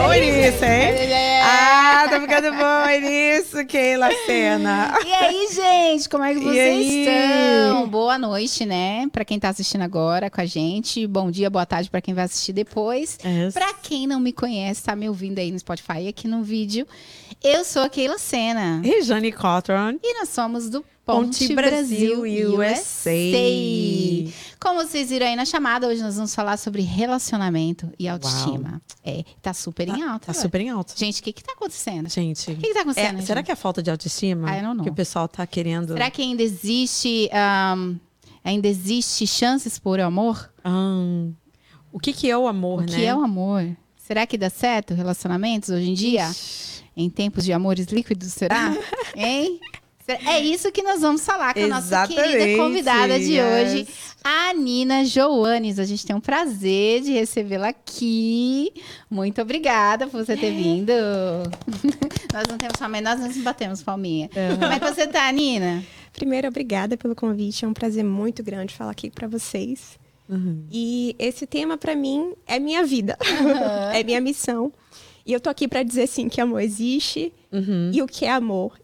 bom nisso, hein? Ah, tá ficando bom nisso, Keila Sena. E aí, gente, como é que vocês estão? Boa noite, né? Pra quem tá assistindo agora com a gente. Bom dia, boa tarde pra quem vai assistir depois. É. Pra quem não me conhece, tá me ouvindo aí no Spotify e aqui no vídeo. Eu sou a Keila Sena. E Jane Cotron. E nós somos do Ponte Brasil USA. Como vocês viram aí na chamada, hoje nós vamos falar sobre relacionamento e autoestima. É, tá super em alta. Tá super em alta. Gente, o que que tá acontecendo? O Gente, que que tá acontecendo? é, será que é falta de autoestima? Know. Que o pessoal tá querendo... Será que ainda existe, ahn, ainda existe chances por amor? Ahn, o que que é o amor, o né? que é o amor? Será que dá certo relacionamentos hoje em dia? Em tempos de amores líquidos, será? hein? É isso que nós vamos falar com a nossa querida convidada de yes. hoje, a Nina Joanes. A gente tem um prazer de recebê-la aqui. Muito obrigada por você ter vindo. nós não temos palminha, nós não batemos palminha. Como é que você tá, Nina? Primeiro, obrigada pelo convite. É um prazer muito grande falar aqui para vocês. Uhum. E esse tema, para mim, é minha vida. é minha missão. E eu tô aqui para dizer, sim, que amor existe. Uhum. E o que é amor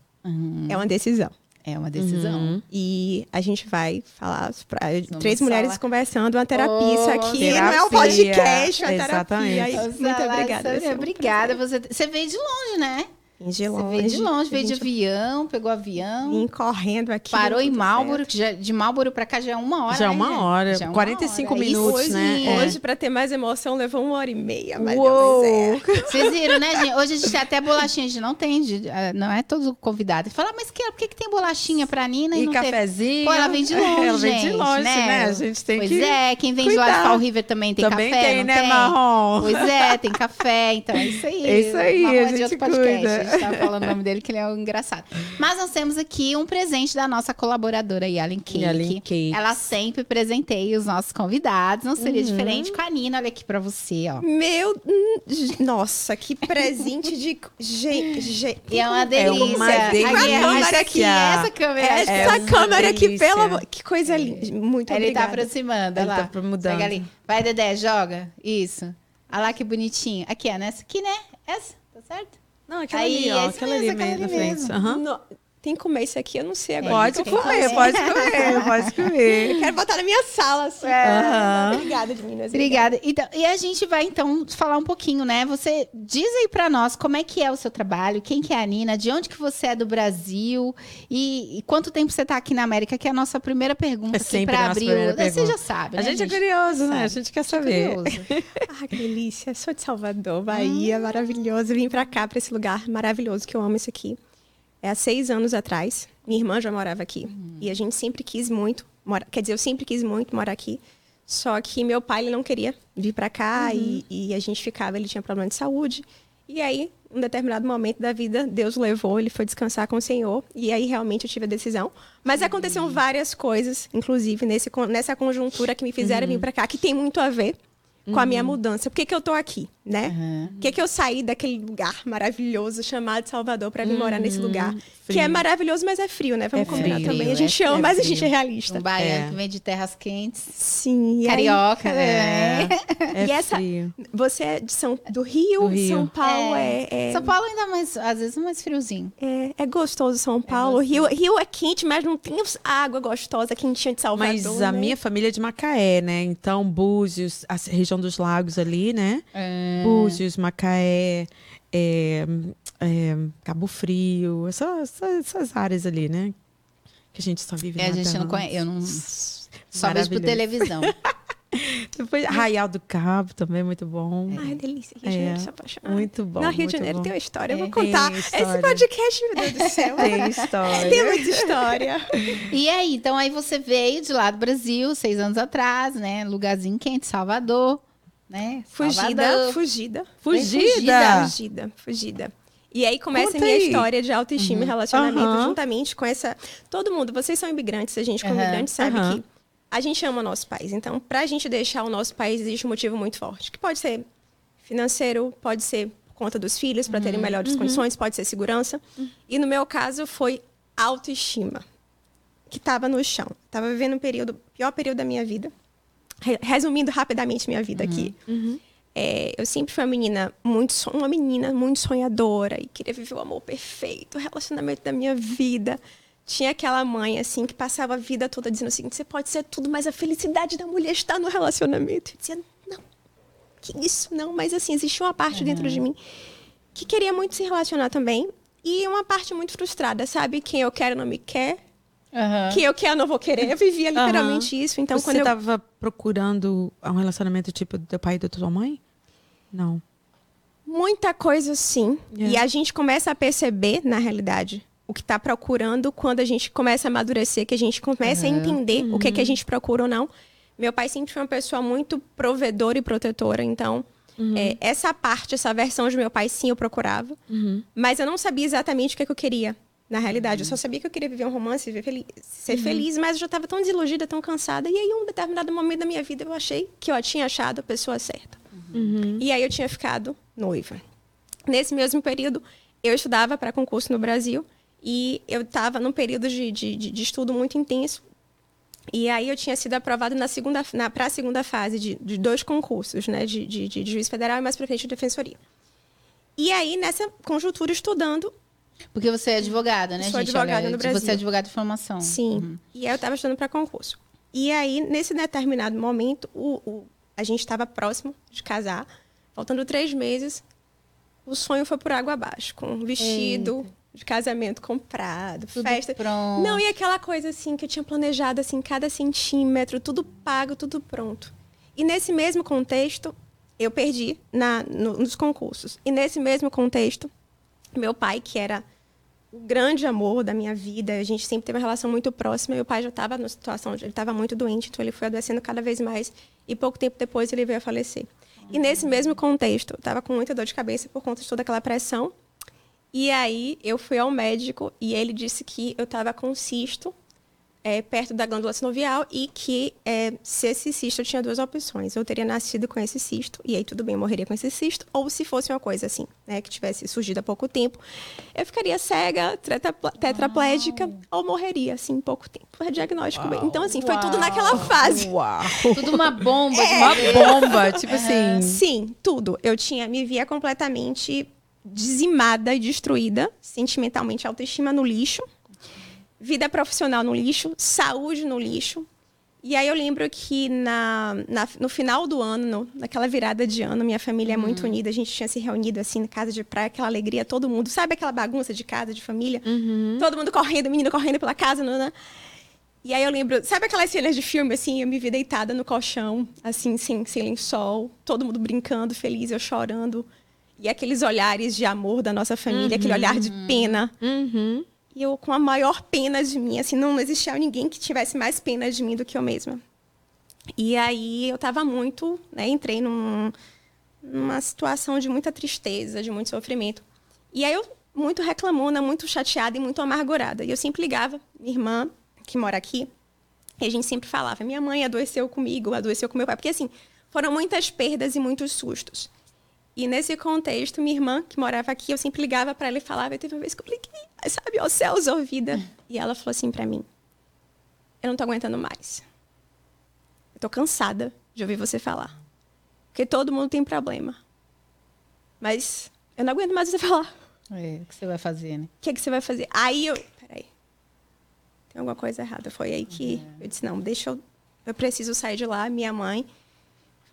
é uma decisão. É uma decisão. Uhum. E a gente vai falar pra três mulheres falar. conversando, uma terapia. Isso Oh, aqui não é um terapia, podcast, é uma exatamente. terapia. Muito obrigada. Obrigada. Você, você veio de longe, né? Prazer. De Você longe. veio de longe, veio de avião, pegou avião. Vim correndo aqui. Parou em tudo Marlboro, que já, de Marlboro pra cá já é uma hora. Já é né, uma gente? hora, Já é uma 45 hora. minutos, Isso, né? É. Hoje, para ter mais emoção, levou uma hora e meia. Mas Uou! certo. Vocês viram, né, gente? Hoje a gente tem até bolachinha, a gente não tem, de- ah, não é todo convidado. Fala, mas que, por que, que tem bolachinha pra Nina e, E não cafezinho. Pô, ela vem de longe, Ela vem de longe, né? né? A gente tem pois que... é, quem vem de lá de cuidar. Fall River também tem Também café, tem, não né, tem? Marrom? Pois é, tem café, então é isso aí. É isso aí, Marrom a é de gente outro podcast, cuida. A gente tava falando o nome dele, que ele é um engraçado. Mas nós temos aqui um presente da nossa colaboradora, Yalen Cake. Yalen Cakes. Ela sempre presenteia os nossos convidados, não seria Uhum. diferente com a Nina. Olha aqui pra você, ó. Meu. hum, Nossa, que presente de. Gente. gente E é uma É delícia. uma Aqui, delícia. essa aqui, essa câmera. Essa É uma câmera aqui, pelo amor. Que coisa linda. Muito Ele tá obrigada. aproximando, Ele olha lá. tá mudando. Pega ali. Vai, Dedé, joga. Isso. Olha lá que bonitinho. Aqui, ó, nessa aqui, né? Essa, tá certo? Não, aquela Aí, ali, ó. Aquela mesmo, ali aquela mesmo, na ali frente. Aham. No- Tem que comer isso aqui, eu não sei agora. Pode comer, pode comer, pode comer. Quero botar na minha sala, assim. Aham. Obrigada, meninas. Obrigada. Então, e a gente vai, então, falar um pouquinho, né? Você diz aí pra nós como é que é o seu trabalho, quem que é a Nina, de onde que você é do Brasil e, e quanto tempo você tá aqui na América, que é a nossa primeira pergunta É aqui sempre pra a abrir. Você pergunta. já sabe, A né, gente é curioso, né? A Sabe. gente quer saber. Curioso. Ah, que delícia. Sou de Salvador, Bahia, maravilhoso. Vim pra cá, pra esse lugar maravilhoso que eu amo isso aqui. É há seis anos atrás. Minha irmã já morava aqui. E a gente sempre quis muito morar. Quer dizer, eu sempre quis muito morar aqui. Só que meu pai ele não queria vir pra cá e, e a gente ficava. Ele tinha problema de saúde. E aí, um determinado momento da vida, Deus o levou, ele foi descansar com o Senhor. E aí, realmente, eu tive a decisão. Mas aconteceram várias coisas, inclusive nesse, nessa conjuntura, que me fizeram vir pra cá, que tem muito a ver com a minha mudança. Por que, que eu tô aqui, né? Aham. Por que, que eu saí daquele lugar maravilhoso chamado Salvador para vir morar nesse lugar? Que frio. é maravilhoso, mas é frio, né? Vamos É combinar frio, também. é A gente ama, frio. mas a É gente é realista. Um baiano É. que vem de terras quentes. Sim. e aí- Carioca, né? É E essa- frio. Você é de São, do Rio, Do Rio. São Paulo é, é, São Paulo ainda mais, às vezes, mais friozinho. é, é gostoso São Paulo. Rio, Rio é quente, mas não tem água gostosa, quentinha de Salvador. Mas a né? minha família é de Macaé, né? Então, Búzios, a região dos lagos ali, né? É. Búzios, Macaé, é, é, Cabo Frio, essa- essa- essas áreas ali, né? Que a gente só vive É, a na gente não conhece, eu não só vejo por televisão. Depois, Arraial do Cabo também, muito bom. Ai, delícia. Rio de Janeiro, É, sou apaixonada. Muito bom. Não, Rio muito de Janeiro bom. tem uma história. Eu É, vou contar. tem Esse podcast, meu Deus do céu. Tem história. Tem muita história. E aí, então aí você veio de lá do Brasil, seis anos atrás, né? Lugarzinho quente, Salvador, né? Fugida, fugida. Fugida. Fugida, fugida. E aí começa Conta a minha aí. história de autoestima e relacionamento, Aham. juntamente com essa. Todo mundo, vocês são imigrantes, a gente, como Aham. imigrante, sabe que a gente ama o nosso país. Então, pra gente deixar o nosso país, existe um motivo muito forte. Que pode ser financeiro, pode ser por conta dos filhos, para terem melhores condições, pode ser segurança. E no meu caso, foi autoestima. Que estava no chão. Tava vivendo um período, pior período da minha vida. Re- Resumindo rapidamente minha vida aqui. É, eu sempre fui uma menina muito uma menina muito sonhadora e queria viver o amor perfeito, o relacionamento da minha vida. Tinha aquela mãe assim que passava a vida toda dizendo o seguinte: você pode ser tudo, mas a felicidade da mulher está no relacionamento. Eu dizia: não, que isso não. Mas assim existia uma parte uhum. dentro de mim que queria muito se relacionar também e uma parte muito frustrada, sabe? Quem eu quero não me quer. Uhum. Quem eu quero não vou querer. Eu vivia literalmente uhum. isso. Então, Você quando estava eu... procurando um relacionamento tipo do teu pai e da tua mãe? Não. Muita coisa sim. Yeah. E a gente começa a perceber, na realidade, o que está procurando quando a gente começa a amadurecer, que a gente começa uhum. a entender o que, é que a uhum. gente procura ou não. Meu pai sempre foi uma pessoa muito provedora e protetora, então Uhum. É, essa parte, essa versão de meu pai, sim, eu procurava. Uhum. Mas eu não sabia exatamente o que, é que eu queria. Na realidade, eu só sabia que eu queria viver um romance, viver feliz, ser uhum. feliz, mas eu já estava tão desiludida, tão cansada. E aí, em um determinado momento da minha vida, eu achei que eu tinha achado a pessoa certa. Uhum. E aí, eu tinha ficado noiva. Nesse mesmo período, eu estudava para concurso no Brasil e eu estava num período de, de, de, estudo muito intenso. E aí eu tinha sido aprovado na segunda, na, para a segunda fase de, de, dois concursos, né? De, de, de juiz federal e mais para frente de defensoria. E aí, nessa conjuntura, estudando. Porque você é advogada, né, Sou gente? advogada Olha, no Brasil. Você é advogada de formação. Sim. Uhum. E aí eu estava estudando para concurso. E aí, nesse determinado momento, o, o a gente estava próximo de casar. Faltando três meses, o sonho foi por água abaixo. Com um vestido, Eita de casamento comprado, tudo festa. Pronto. Não, e aquela coisa assim que eu tinha planejado assim, cada centímetro, tudo pago, tudo pronto. E nesse mesmo contexto, eu perdi na, no, nos concursos. E nesse mesmo contexto, meu pai, que era o grande amor da minha vida, a gente sempre teve uma relação muito próxima. Meu pai já estava numa situação, ele estava muito doente, então ele foi adoecendo cada vez mais. E pouco tempo depois ele veio a falecer. E nesse mesmo contexto, eu estava com muita dor de cabeça por conta de toda aquela pressão e aí eu fui ao médico e ele disse que eu estava com cisto é, perto da glândula sinovial e que é, se esse cisto eu tinha duas opções. Eu teria nascido com esse cisto, e aí tudo bem, eu morreria com esse cisto, ou se fosse uma coisa assim, né, que tivesse surgido há pouco tempo, eu ficaria cega, tetraplégica, Uau. ou morreria, assim, em pouco tempo. Foi diagnóstico bem. Então, assim, foi Uau. tudo naquela fase. Uau! tudo uma bomba, é. uma bomba, tipo assim. Sim, tudo. Eu tinha, me via completamente dizimada e destruída, sentimentalmente, autoestima no lixo, vida profissional no lixo, saúde no lixo. E aí eu lembro que na, na no final do ano, no, naquela virada de ano, minha família é muito uhum. unida, a gente tinha se reunido assim na casa de praia, aquela alegria, todo mundo, sabe aquela bagunça de casa, de família? Uhum. Todo mundo correndo, menino correndo pela casa, não, não. E aí eu lembro, sabe aquelas cenas de filme, assim, eu me vi deitada no colchão, assim, sem, sem lençol, todo mundo brincando, feliz, eu chorando, e aqueles olhares de amor da nossa família, uhum. aquele olhar de pena. Uhum. E eu com a maior pena de mim, assim, não existia ninguém que tivesse mais pena de mim do que eu mesma. E aí eu estava muito, né, entrei num, numa situação de muita tristeza, de muito sofrimento. E aí eu muito reclamona, muito chateada e muito amargurada. E eu sempre ligava minha irmã, que mora aqui, e a gente sempre falava: minha mãe adoeceu comigo, adoeceu com meu pai. Porque, assim, foram muitas perdas e muitos sustos. E nesse contexto, minha irmã, que morava aqui, eu sempre ligava para ela e falava. E teve uma vez que eu liguei, sabe, ó céus, ouvida. E ela falou assim para mim: Eu não tô aguentando mais. Eu tô cansada de ouvir você falar. Porque todo mundo tem problema. Mas eu não aguento mais você falar. É, o que você vai fazer, né? O que, é que você vai fazer? Aí eu. Peraí. Tem alguma coisa errada. Foi aí que uhum. eu disse: Não, deixa eu. Eu preciso sair de lá. Minha mãe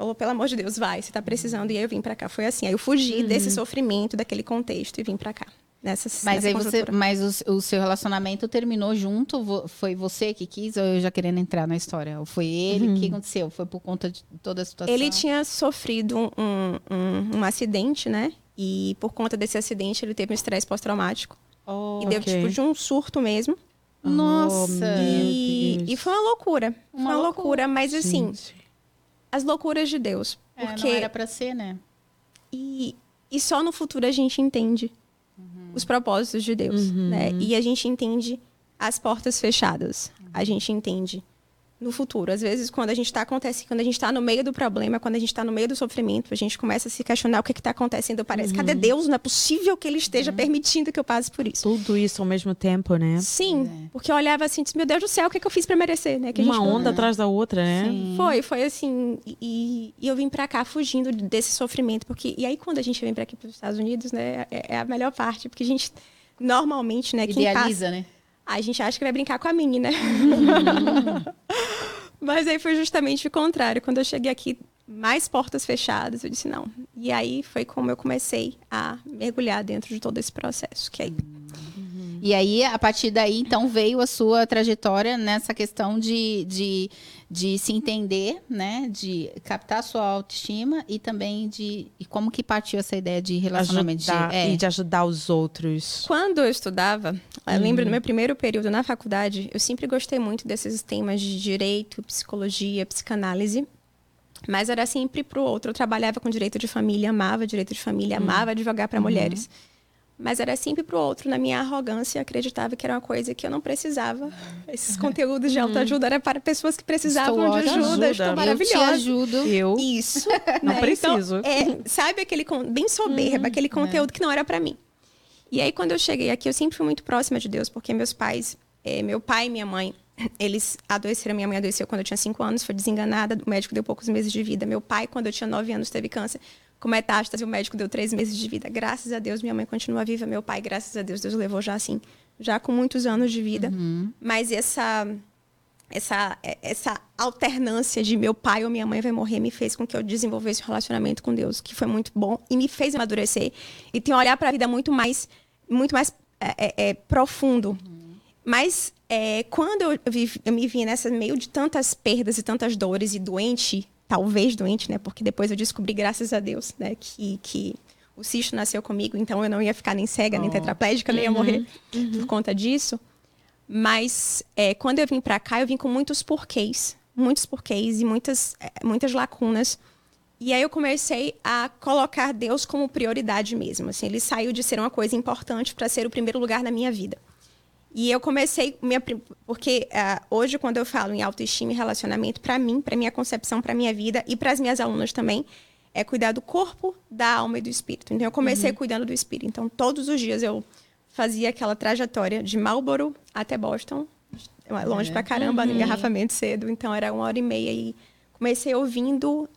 falou, pelo amor de Deus, vai, você está precisando. E aí eu vim para cá. Foi assim. Aí eu fugi uhum. desse sofrimento, daquele contexto e vim para cá. Nessa, mas nessa aí você, mas o, o, seu relacionamento terminou junto? Foi você que quis ou eu já querendo entrar na história? Ou foi ele? O que uhum. aconteceu? Foi por conta de toda a situação? Ele tinha sofrido um, um, um acidente, né? E por conta desse acidente ele teve um estresse pós-traumático. Oh, e deu okay. tipo de um surto mesmo. Nossa! E, e, foi uma loucura. Uma foi uma loucura, loucura mas assim, Gente as loucuras de Deus. Porque... É, não era para ser, né? E, e só no futuro a gente entende uhum. os propósitos de Deus, uhum. né? E a gente entende as portas fechadas. Uhum. A gente entende no futuro. Às vezes, quando a gente está acontecendo, quando a gente está no meio do problema, quando a gente está no meio do sofrimento, a gente começa a se questionar o que está acontecendo. Parece, uhum. cadê Deus? Não é possível que Ele esteja uhum. permitindo que eu passe por isso. Tudo isso ao mesmo tempo, né? Sim, é. porque eu olhava assim, disse, meu Deus do céu, o que, é que eu fiz para merecer, né? Que Uma onda atrás da outra, né? Sim. Foi, foi assim. E, e eu vim para cá fugindo desse sofrimento, porque e aí quando a gente vem para aqui para os Estados Unidos, né, é, é, a melhor parte, porque a gente normalmente, né, idealiza, passa, né? A gente acha que vai brincar com a Mini, né? Mas aí foi justamente o contrário. Quando eu cheguei aqui, mais portas fechadas, eu disse não. E aí foi como eu comecei a mergulhar dentro de todo esse processo. Que aí... E aí, a partir daí, então, veio a sua trajetória nessa questão de, de, de se entender, né? De captar a sua autoestima e também de... E como que partiu essa ideia de relacionamento? Ajudar, de, é. E de ajudar os outros. Quando eu estudava, eu lembro no meu primeiro período na faculdade, eu sempre gostei muito desses temas de direito, psicologia, psicanálise. Mas era sempre para o outro. Eu trabalhava com direito de família, amava direito de família, hum. amava advogar para uhum. mulheres mas era sempre pro outro. Na minha arrogância, acreditava que era uma coisa que eu não precisava. Esses conteúdos de autoajuda era para pessoas que precisavam estou de ajuda. ajuda. Estou maravilhosa. Eu te ajudo. Eu Isso. não né? preciso. Então, é, sabe aquele bem soberba, hum, aquele conteúdo é. que não era para mim. E aí quando eu cheguei aqui, eu sempre fui muito próxima de Deus, porque meus pais, é, meu pai e minha mãe, eles adoeceram. Minha mãe adoeceu quando eu tinha cinco anos, foi desenganada. O médico deu poucos meses de vida. Meu pai, quando eu tinha nove anos, teve câncer com metástase, o médico deu três meses de vida. Graças a Deus, minha mãe continua viva, meu pai, graças a Deus, Deus levou já assim, já com muitos anos de vida. Uhum. Mas essa essa essa alternância de meu pai ou minha mãe vai morrer me fez com que eu desenvolvesse um relacionamento com Deus, que foi muito bom e me fez amadurecer e tem um olhar para a vida muito mais muito mais é, é, é profundo. Uhum. Mas é, quando eu, vi, eu me vi nessa meio de tantas perdas e tantas dores e doente, talvez doente, né? Porque depois eu descobri, graças a Deus, né, que, que o cisto nasceu comigo, então eu não ia ficar nem cega, oh. nem tetraplégica, nem ia uhum. morrer uhum. por conta disso. Mas é, quando eu vim para cá, eu vim com muitos porquês, muitos porquês e muitas, é, muitas lacunas. E aí eu comecei a colocar Deus como prioridade mesmo. Assim, ele saiu de ser uma coisa importante para ser o primeiro lugar na minha vida. E eu comecei, minha, porque uh, hoje, quando eu falo em autoestima e relacionamento, para mim, para minha concepção, para minha vida e para as minhas alunas também, é cuidar do corpo, da alma e do espírito. Então, eu comecei uhum. cuidando do espírito. Então, todos os dias eu fazia aquela trajetória de Marlboro até Boston, longe é. pra caramba, uhum. no engarrafamento cedo. Então, era uma hora e meia. E comecei ouvindo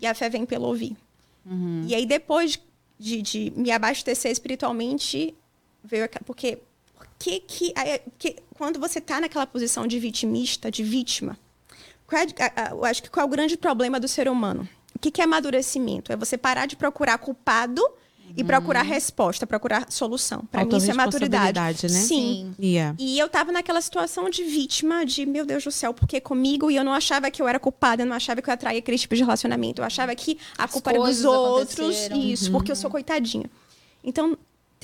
e a fé vem pelo ouvir. Uhum. E aí, depois de, de me abastecer espiritualmente, veio... Porque que que, que quando você está naquela posição de vitimista, de vítima, é, eu acho que qual é o grande problema do ser humano? O que, que é amadurecimento? É você parar de procurar culpado e procurar uhum. resposta, procurar solução. Para mim isso é maturidade. Né? Sim. Sim. Yeah. E eu tava naquela situação de vítima, de meu Deus do céu, porque comigo e eu não achava que eu era culpada, eu não achava que eu atraía aquele tipo de relacionamento. Eu achava que a As culpa era dos outros, isso, uhum. porque eu sou coitadinha. Então,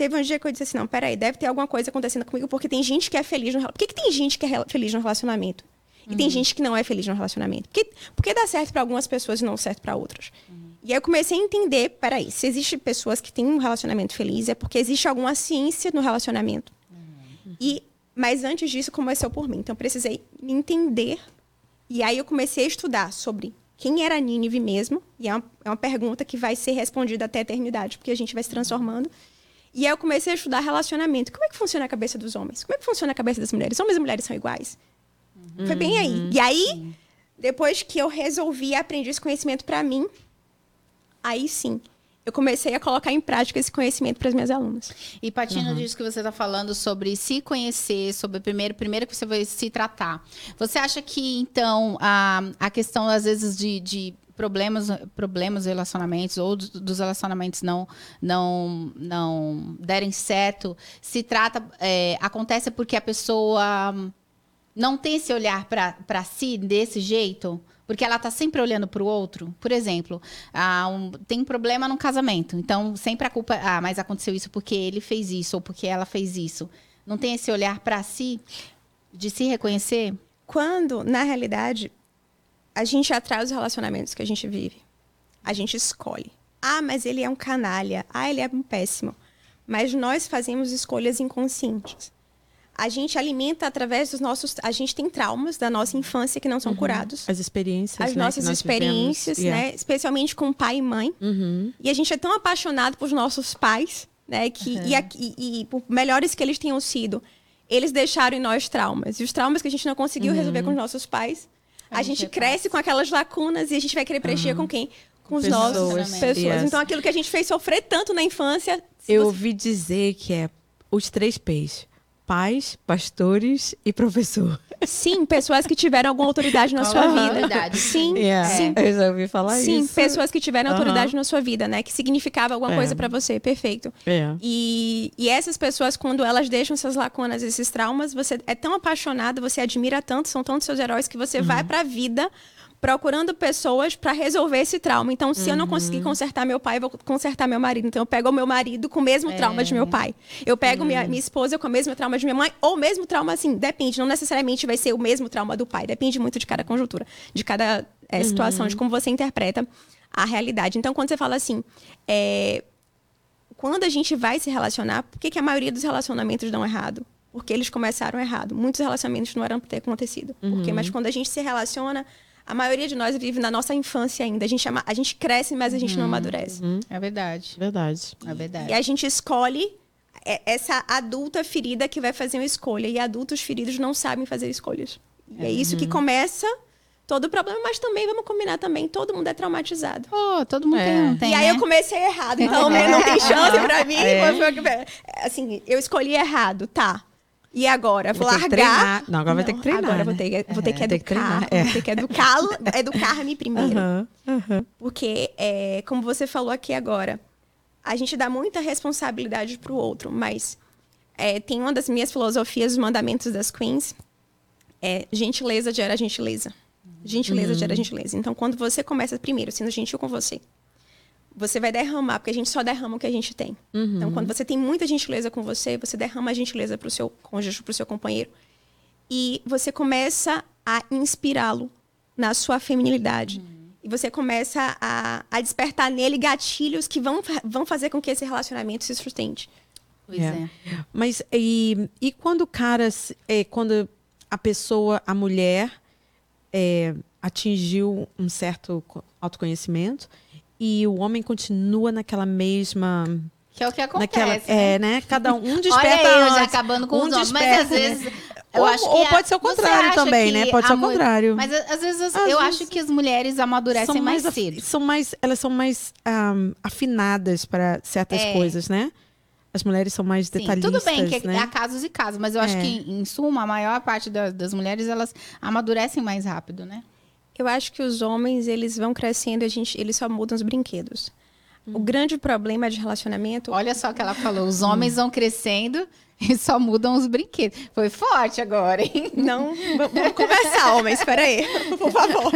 Teve um dia que eu disse assim, não, peraí, deve ter alguma coisa acontecendo comigo, porque tem gente que é feliz no relacionamento. Por que, que tem gente que é feliz no relacionamento? E uhum. tem gente que não é feliz no relacionamento? Por que, por que dá certo para algumas pessoas e não certo para outras? Uhum. E aí eu comecei a entender, peraí, se existe pessoas que têm um relacionamento feliz, é porque existe alguma ciência no relacionamento. Uhum. E, mas antes disso, começou por mim. Então, eu precisei me entender. E aí eu comecei a estudar sobre quem era Nínive mesmo. E é uma, é uma pergunta que vai ser respondida até a eternidade, porque a gente vai se transformando. E aí eu comecei a estudar relacionamento. Como é que funciona a cabeça dos homens? Como é que funciona a cabeça das mulheres? Homens e mulheres são iguais? Uhum. Foi bem aí. E aí, depois que eu resolvi aprender esse conhecimento para mim, aí sim, eu comecei a colocar em prática esse conhecimento para as minhas alunas. E partindo uhum. disso que você está falando sobre se conhecer, sobre primeiro, primeiro que você vai se tratar. Você acha que então a, a questão às vezes de, de problemas, problemas relacionamentos ou dos relacionamentos não não não derem certo, se trata é, acontece porque a pessoa não tem esse olhar para si desse jeito, porque ela está sempre olhando para o outro. Por exemplo, ah, tem um problema no casamento, então sempre a culpa, ah, mas aconteceu isso porque ele fez isso ou porque ela fez isso. Não tem esse olhar para si de se reconhecer? Quando, na realidade, a gente atrai os relacionamentos que a gente vive. A gente escolhe. Ah, mas ele é um canalha. Ah, ele é um péssimo. Mas nós fazemos escolhas inconscientes. a gente alimenta através dos nossos. A gente tem traumas da nossa infância que não são curados. As experiências. As né, nossas experiências, vivemos. né? Especialmente com pai e mãe. Yeah. Uhum. E a gente é tão apaixonado por nossos pais, né? Que, e, a- e- e por melhores que eles tenham sido, eles deixaram em nós traumas. E os traumas que a gente não conseguiu resolver com os nossos pais, a, A gente, gente cresce com aquelas lacunas e a gente vai querer preencher com quem? Com os Pessoas, nossos pessoas. yes. Então aquilo que a gente fez sofrer tanto na infância. Eu você- ouvi dizer que é os três P's: pais, pastores e professor. Sim, pessoas que tiveram alguma autoridade na sua vida. autoridade, Sim, Yeah. sim. Eu já ouvi falar Sim, isso. pessoas que tiveram Aham. autoridade na sua vida, né? Que significava alguma É. coisa pra você. Perfeito. É. E, e essas pessoas, quando elas deixam essas lacunas, esses traumas, você é tão apaixonado, você admira tanto, são tantos seus heróis, que você vai pra vida procurando pessoas pra resolver esse trauma. Então, se eu não conseguir consertar meu pai, eu vou consertar meu marido. Então, eu pego o meu marido com o mesmo trauma de meu pai. Eu pego minha, minha esposa com o mesmo trauma de minha mãe, ou o mesmo trauma, assim, depende. Não necessariamente vai ser o mesmo trauma do pai. Depende muito de cada conjuntura, de cada é, situação, de como você interpreta a realidade. Então, quando você fala assim, é, quando a gente vai se relacionar, por que, que a maioria dos relacionamentos dão errado? Porque eles começaram errado. Muitos relacionamentos não eram para ter acontecido. Por quê? Mas quando a gente se relaciona, a maioria de nós vive na nossa infância ainda. A gente, ama- a gente cresce, mas a gente não amadurece. É verdade. Verdade. É verdade. E a gente escolhe é, essa adulta ferida que vai fazer uma escolha. E adultos feridos não sabem fazer escolhas. E é isso que começa todo o problema. Mas também, vamos combinar também, todo mundo é traumatizado. Pô, todo mundo É. tem, tem, e aí né? eu comecei errado, então não tem chance pra mim. Assim, eu escolhi errado, tá. E agora? Vou que largar. Não, agora vai ter que treinar, Agora eu vou né? ter, que- vou ter que É, que educar. é. Vou ter que educar, educar-me primeiro. Aham, aham. Porque, é, como você falou aqui agora, a gente dá muita responsabilidade pro outro, mas é, tem uma das minhas filosofias, os mandamentos das queens, é gentileza gera gentileza. Gentileza gera gentileza. Então, quando você começa primeiro sendo gentil com você, você vai derramar, porque a gente só derrama o que a gente tem. Então, quando você tem muita gentileza com você, você derrama a gentileza para o seu cônjuge, para o seu companheiro. E você começa a inspirá-lo na sua feminilidade. E você começa a, a despertar nele gatilhos que vão, vão fazer com que esse relacionamento se sustente. Pois É. é. Mas e, e quando o cara, é, quando a pessoa, a mulher, é, atingiu um certo co- autoconhecimento e o homem continua naquela mesma. Que é o que acontece. naquela, né? é, né? Cada um, um Olha desperta eu já antes, acabando com um os homens. Mas desperta, às né? vezes. Eu Ou- ou a- pode ser o contrário também, né? Pode ser o contrário. Mas às vezes Às eu vezes- acho que as mulheres amadurecem mais af- cedo. São mais, elas são mais ahm, afinadas para certas É. coisas, né? As mulheres são mais Sim, detalhistas, tudo bem que né? há casos e casos, mas eu acho É. que, em suma, a maior parte da- das mulheres, elas amadurecem mais rápido, né? Eu acho que os homens, eles vão crescendo e a gente, eles só mudam os brinquedos. O grande problema de relacionamento Olha só o que ela falou, os homens vão crescendo e só mudam os brinquedos. Foi forte agora, hein? Não, vamos conversar, homens, espera aí, por favor.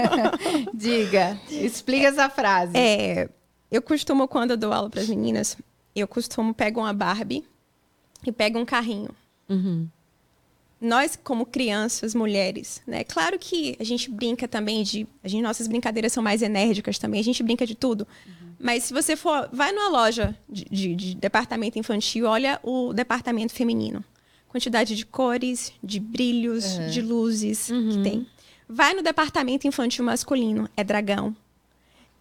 Diga, explica essa frase. É, eu costumo, quando eu dou aula para as meninas, eu costumo pegar uma Barbie e pego um carrinho. Uhum. Nós, como crianças, mulheres, né? Claro que a gente brinca também de... A gente, nossas brincadeiras são mais enérgicas também, a gente brinca de tudo. Mas se você for... Vai numa loja de, de- de departamento infantil, olha o departamento feminino. Quantidade de cores, de brilhos, de luzes que tem. Vai no departamento infantil masculino, é dragão,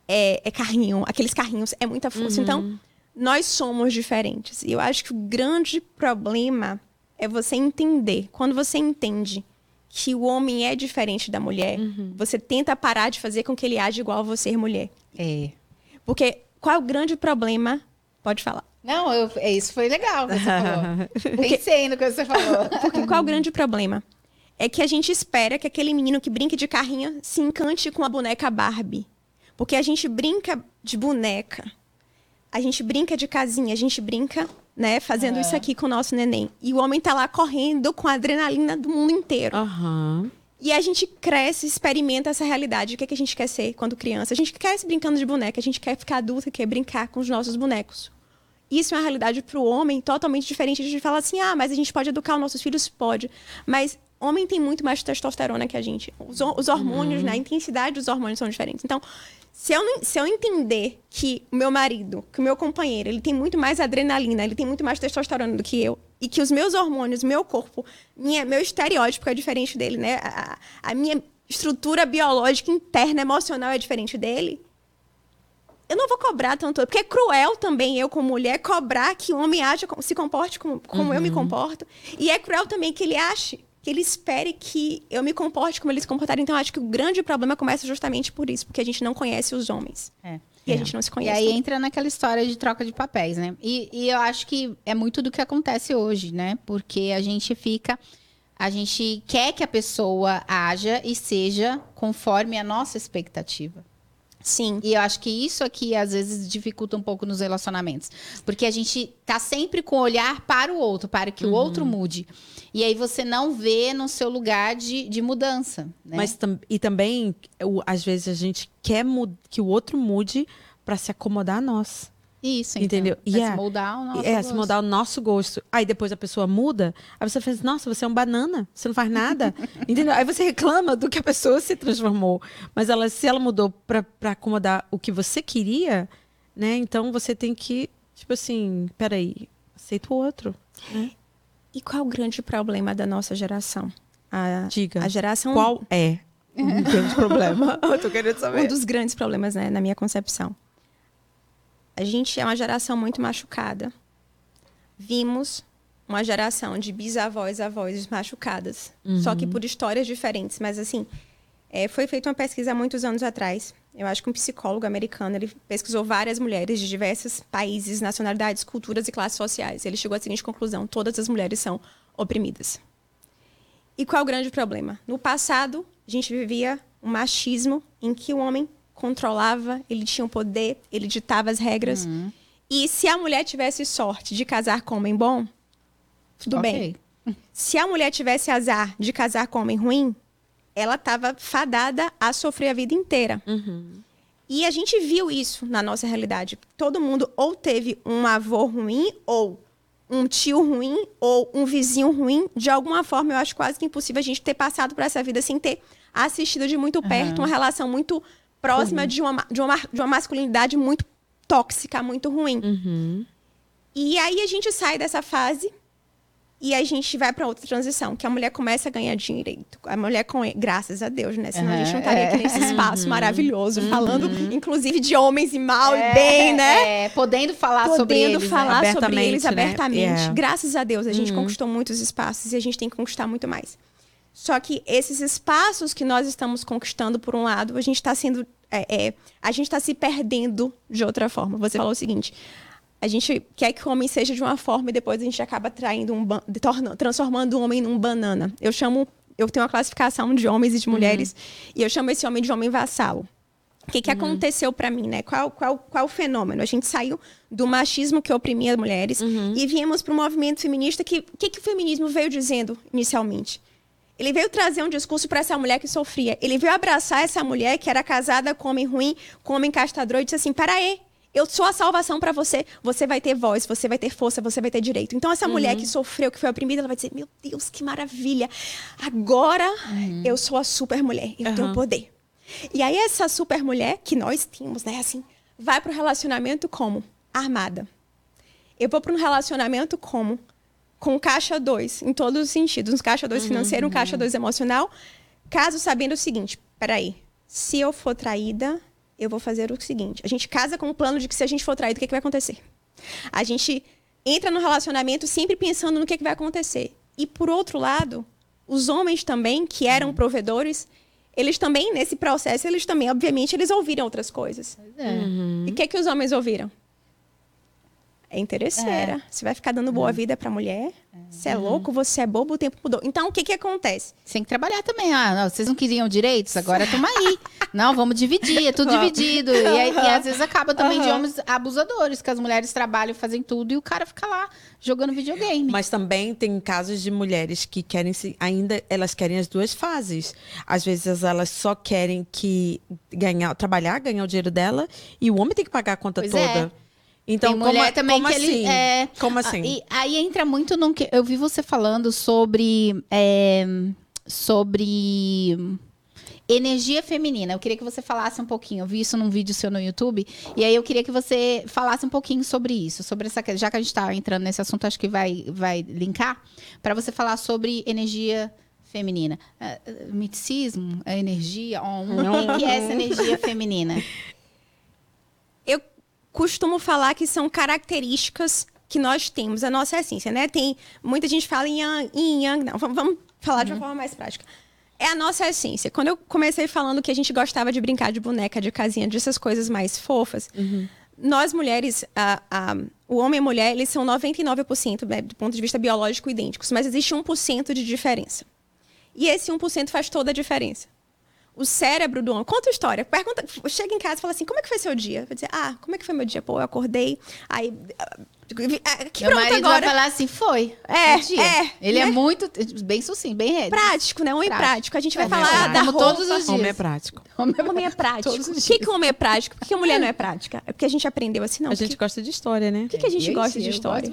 é, é carrinho, aqueles carrinhos, é muita força. Então, nós somos diferentes. E eu acho que o grande problema é você entender. Quando você entende que o homem é diferente da mulher, você tenta parar de fazer com que ele age igual a você, mulher. É. Porque qual é o grande problema? Pode falar. Não, eu- é, isso foi legal que você falou. Pensei no que você falou. Porque qual é o grande problema? É que a gente espera que aquele menino que brinca de carrinho se encante com a boneca Barbie. Porque a gente brinca de boneca. A gente brinca de casinha, a gente brinca, né, fazendo isso aqui com o nosso neném. E o homem tá lá correndo com a adrenalina do mundo inteiro. Aham. E a gente cresce, experimenta essa realidade. O que, é que a gente quer ser quando criança? A gente cresce brincando de boneca, a gente quer ficar adulta, quer brincar com os nossos bonecos. Isso é uma realidade para o homem totalmente diferente. A gente fala assim, ah, mas a gente pode educar os nossos filhos? Pode. Mas homem tem muito mais testosterona que a gente. Os, os hormônios, né? A intensidade dos hormônios são diferentes. Então, se eu, se eu entender que o meu marido, que o meu companheiro, ele tem muito mais adrenalina, ele tem muito mais testosterona do que eu, e que os meus hormônios, meu corpo, minha, meu estereótipo é diferente dele, né? A, a minha estrutura biológica interna, emocional é diferente dele, eu não vou cobrar tanto, porque é cruel também eu, como mulher, cobrar que o homem aja, se comporte como, como uhum. eu me uhum. comporto. E é cruel também que ele ache, que ele espere que eu me comporte como ele se comportar. Então, acho que o grande problema começa justamente por isso, porque a gente não conhece os homens. É. E é. a gente não se conhece. E aí entra naquela história de troca de papéis, né? E, e eu acho que é muito do que acontece hoje, né? Porque a gente fica. A gente quer que a pessoa haja e seja conforme a nossa expectativa. Sim. E eu acho que isso aqui às vezes dificulta um pouco nos relacionamentos. Porque a gente tá sempre com o olhar para o outro, para que uhum. o outro mude. E aí você não vê no seu lugar de, de mudança. Né? Mas e também, às vezes, a gente quer que o outro mude para se acomodar a nós. Isso, então. entendeu? É yeah. se moldar o nosso É, gosto. se moldar o nosso gosto. Aí depois a pessoa muda, aí você faz, nossa, você é um banana, você não faz nada. entendeu? Aí você reclama do que a pessoa se transformou. Mas ela, se ela mudou para acomodar o que você queria, né? Então você tem que, tipo assim, peraí, aceita o outro. Né? E qual o grande problema da nossa geração? A, Diga. A geração. Qual é um grande problema? Eu tô querendo saber. Um dos grandes problemas, né, na minha concepção a gente é uma geração muito machucada. Vimos uma geração de bisavós, avós machucadas. Uhum. Só que por histórias diferentes. Mas, assim, é, foi feita uma pesquisa há muitos anos atrás. Eu acho que um psicólogo americano, ele pesquisou várias mulheres de diversos países, nacionalidades, culturas e classes sociais. Ele chegou à seguinte conclusão: todas as mulheres são oprimidas. E qual é o grande problema? No passado, a gente vivia um machismo em que o homem controlava, ele tinha o poder, ele ditava as regras. Uhum. E se a mulher tivesse sorte de casar com homem bom, tudo okay. bem. Se a mulher tivesse azar de casar com homem ruim, ela estava fadada a sofrer a vida inteira. Uhum. E a gente viu isso na nossa realidade. Todo mundo ou teve um avô ruim, ou um tio ruim, ou um vizinho ruim. De alguma forma, eu acho quase que impossível a gente ter passado por essa vida sem ter assistido de muito perto uhum. uma relação muito próxima uhum. de, uma, de, uma, de uma masculinidade muito tóxica, muito ruim. Uhum. E aí a gente sai dessa fase e a gente vai para outra transição, que a mulher começa a ganhar direito. A mulher, com, graças a Deus, né? Senão uhum, a gente não estaria é. aqui nesse espaço uhum, maravilhoso, uhum. falando, inclusive, de homens e mal é, e bem, né? É, podendo falar podendo sobre eles. Podendo falar né? sobre eles né? abertamente. Yeah. Graças a Deus, a gente uhum. conquistou muitos espaços e a gente tem que conquistar muito mais. Só que esses espaços que nós estamos conquistando, por um lado, a gente está sendo. É, é, a gente está se perdendo de outra forma. Você falou o seguinte: a gente quer que o homem seja de uma forma e depois a gente acaba traindo um transformando o homem num banana. Eu chamo, eu tenho uma classificação de homens e de mulheres uhum. e eu chamo esse homem de homem vassalo. O que, que uhum. aconteceu para mim, né? Qual, qual, qual o fenômeno? A gente saiu do machismo que oprimia as mulheres uhum. e viemos para o movimento feminista que o que, que o feminismo veio dizendo inicialmente? Ele veio trazer um discurso para essa mulher que sofria. Ele veio abraçar essa mulher que era casada com homem ruim, com homem castador, e disse assim: para aí, eu sou a salvação para você. Você vai ter voz, você vai ter força, você vai ter direito. Então, essa uhum. mulher que sofreu, que foi oprimida, ela vai dizer: Meu Deus, que maravilha. Agora uhum. eu sou a super mulher, eu uhum. tenho poder. E aí, essa super mulher que nós tínhamos, né, assim, vai para o relacionamento como? Armada. Eu vou para um relacionamento como? Com caixa 2, em todos os sentidos. Um caixa 2 uhum, financeiro, um caixa 2 emocional. Caso sabendo o seguinte, peraí, se eu for traída, eu vou fazer o seguinte. A gente casa com o plano de que se a gente for traído, o que, é que vai acontecer? A gente entra no relacionamento sempre pensando no que, é que vai acontecer. E por outro lado, os homens também, que eram uhum. provedores, eles também, nesse processo, eles também, obviamente, eles ouviram outras coisas. É. Uhum. E o que, é que os homens ouviram? É interesseira. É. Você vai ficar dando boa uhum. vida pra mulher. Você é. é louco, você é bobo, o tempo mudou. Então, o que que acontece? Você tem que trabalhar também. Ah, não, vocês não queriam direitos? Agora estamos aí. não, vamos dividir, é tudo dividido. E, aí, e, às vezes acaba também uhum. de homens abusadores, que as mulheres trabalham, fazem tudo e o cara fica lá jogando videogame. Mas também tem casos de mulheres que querem se, ainda elas querem as duas fases. Às vezes elas só querem que ganhar, trabalhar, ganhar o dinheiro dela e o homem tem que pagar a conta pois toda. É. Então, Tem mulher como, também como que assim? ele. É, como assim? E aí entra muito no que. Eu vi você falando sobre. É, sobre energia feminina. Eu queria que você falasse um pouquinho. Eu vi isso num vídeo seu no YouTube. E aí eu queria que você falasse um pouquinho sobre isso, sobre essa já que a gente está entrando nesse assunto, acho que vai vai linkar para você falar sobre energia feminina. Uh, miticismo, a energia, oh, o que é essa energia feminina? Costumo falar que são características que nós temos, a nossa essência, né? Tem muita gente fala em yang, em yang não. Vamos, vamos falar uhum. de uma forma mais prática é a nossa essência. Quando eu comecei falando que a gente gostava de brincar de boneca, de casinha, dessas coisas mais fofas, uhum. nós mulheres, a, a, o homem e a mulher, eles são 99% né, do ponto de vista biológico idênticos, mas existe 1% de diferença. E esse 1% faz toda a diferença. O cérebro do homem. Conta a história. Pergunta, chega em casa e fala assim: como é que foi seu dia? Vai dizer, ah, como é que foi meu dia? Pô, eu acordei, aí é, que Meu marido agora. vai falar assim, foi. É, é. Ele é né? é muito, bem sucinto, bem reto. Prático, né? Homem prático. prático. A gente vai é falar da roupa. todos os dias. Homem é prático. Homem, homem é prático. O que, que homem é prático? Por que a mulher não é prática? É porque a gente aprendeu assim, não. A gente gosta de história, né? Por que, que a gente gosta de história?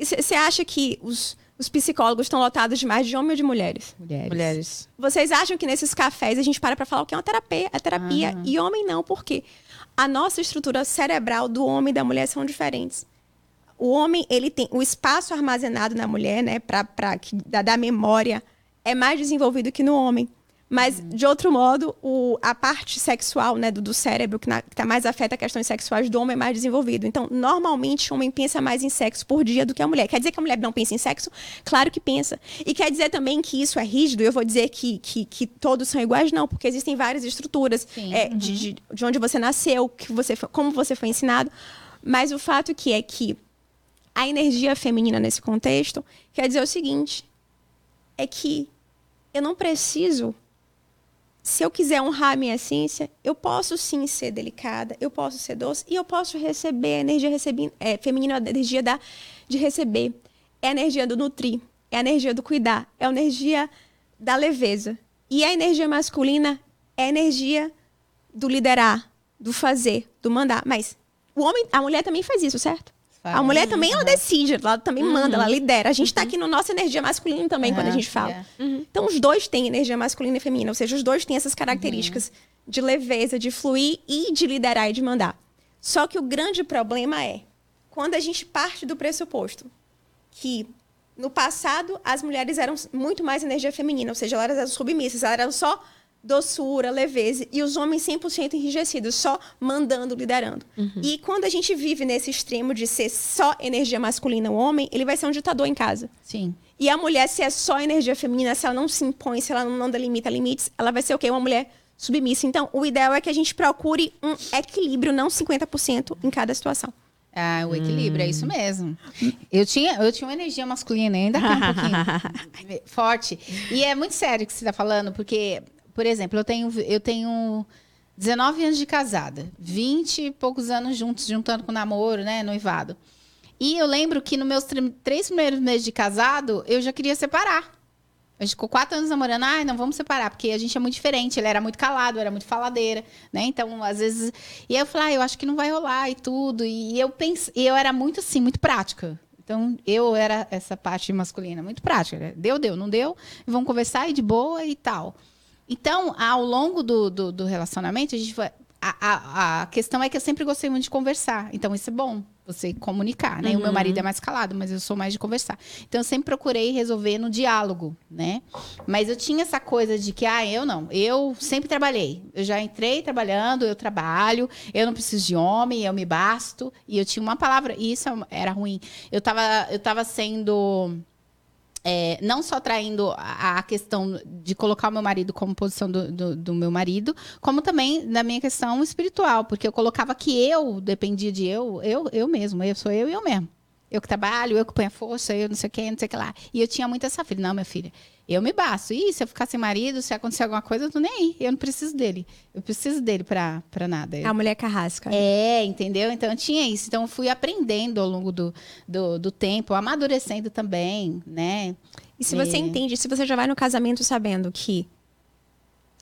Você acha que os, os psicólogos estão lotados de mais de homens ou de mulheres? Mulheres. mulheres. Vocês acham que nesses cafés a gente para para falar o que é uma terapia? É terapia. E homem não, por quê? A nossa estrutura cerebral do homem e da mulher são diferentes o homem ele tem o espaço armazenado na mulher, né, para da, da memória é mais desenvolvido que no homem. Mas, uhum. de outro modo, o, a parte sexual né, do, do cérebro, que está mais afeta questões sexuais do homem, é mais desenvolvido. Então, normalmente, o homem pensa mais em sexo por dia do que a mulher. Quer dizer que a mulher não pensa em sexo? Claro que pensa. E quer dizer também que isso é rígido? Eu vou dizer que, que, que todos são iguais? Não, porque existem várias estruturas é, uhum. de, de, de onde você nasceu, que você foi, como você foi ensinado. Mas o fato que é que a energia feminina nesse contexto quer dizer o seguinte: é que eu não preciso. Se eu quiser honrar a minha essência, eu posso sim ser delicada, eu posso ser doce e eu posso receber a energia recebi, é, feminina, a energia da, de receber. É a energia do nutrir, é a energia do cuidar, é a energia da leveza. E a energia masculina é a energia do liderar, do fazer, do mandar. Mas o homem, a mulher também faz isso, certo? A mulher também, ela decide, ela também uhum. manda, ela lidera. A gente está uhum. aqui no nossa energia masculina também, uhum. quando a gente fala. Uhum. Então, os dois têm energia masculina e feminina, ou seja, os dois têm essas características de leveza, de fluir e de liderar e de mandar. Só que o grande problema é quando a gente parte do pressuposto que no passado as mulheres eram muito mais energia feminina, ou seja, elas eram submissas, elas eram só doçura, leveza e os homens 100% enrijecidos, só mandando, liderando. Uhum. E quando a gente vive nesse extremo de ser só energia masculina o homem, ele vai ser um ditador em casa. Sim. E a mulher, se é só energia feminina, se ela não se impõe, se ela não delimita limites, ela vai ser o quê? Uma mulher submissa. Então, o ideal é que a gente procure um equilíbrio, não 50% em cada situação. Ah, o equilíbrio, hum. é isso hum. mesmo. Eu tinha, eu tinha uma energia masculina ainda aqui um pouquinho forte. E é muito sério o que você está falando, porque por exemplo, eu tenho, eu tenho 19 anos de casada, 20 e poucos anos juntos, juntando com namoro, né, noivado. E eu lembro que nos meus três primeiros meses de casado, eu já queria separar. A gente ficou quatro anos namorando, ah, não vamos separar, porque a gente é muito diferente. Ele era muito calado, era muito faladeira, né? Então, às vezes. E eu falei, ah, eu acho que não vai rolar e tudo. E eu pensei, eu era muito assim, muito prática. Então, eu era essa parte masculina, muito prática. Deu, deu, não deu, vamos conversar e de boa e tal. Então, ao longo do, do, do relacionamento, a gente vai. A, a, a, questão é que eu sempre gostei muito de conversar. Então, isso é bom, você comunicar, né? Uhum. O meu marido é mais calado, mas eu sou mais de conversar. Então, eu sempre procurei resolver no diálogo, né? Mas eu tinha essa coisa de que, ah, eu não. Eu sempre trabalhei. Eu já entrei trabalhando, eu trabalho, eu não preciso de homem, eu me basto. E eu tinha uma palavra, e isso era ruim. Eu tava, eu tava sendo é, não só traindo a, questão de colocar o meu marido como posição do, do, do, meu marido, como também na minha questão espiritual, porque eu colocava que eu dependia de eu, eu, eu mesmo, eu sou eu e eu mesmo. Eu que trabalho, eu que ponho a força, eu não sei o que, não sei o que lá. E eu tinha muito essa filha. Não, minha filha, eu me basto. E se eu ficar sem marido, se acontecer alguma coisa, eu tô nem aí. Eu não preciso dele. Eu preciso dele pra, pra nada. A mulher carrasca. É, entendeu? Então eu tinha isso. Então eu fui aprendendo ao longo do, do, do tempo, amadurecendo também, né? E se você entende, se você já vai no casamento sabendo que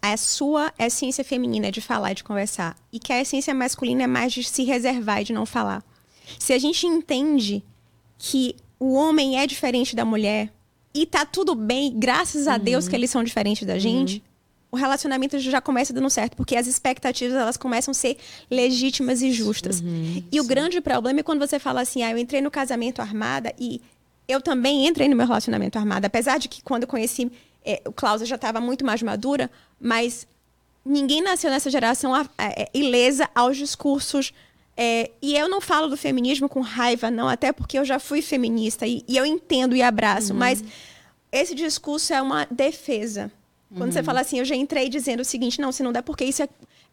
a sua essência feminina é de falar e de conversar, e que a essência masculina é mais de se reservar e de não falar. Se a gente entende que o homem é diferente da mulher, e tá tudo bem, graças a Deus que eles são diferentes da gente, o relacionamento já começa dando certo, porque as expectativas elas começam a ser legítimas e justas. e o grande problema é quando você fala assim, ah, eu entrei no casamento armada e eu também entrei no meu relacionamento armado, apesar de que quando eu conheci é, o Klaus eu já estava muito mais madura, mas ninguém nasceu nessa geração é, é, ilesa aos discursos. É, e eu não falo do feminismo com raiva, não, até porque eu já fui feminista e, e eu entendo e abraço, uhum. mas esse discurso é uma defesa. Quando uhum. você fala assim, eu já entrei dizendo o seguinte, não, se não der, porque isso é,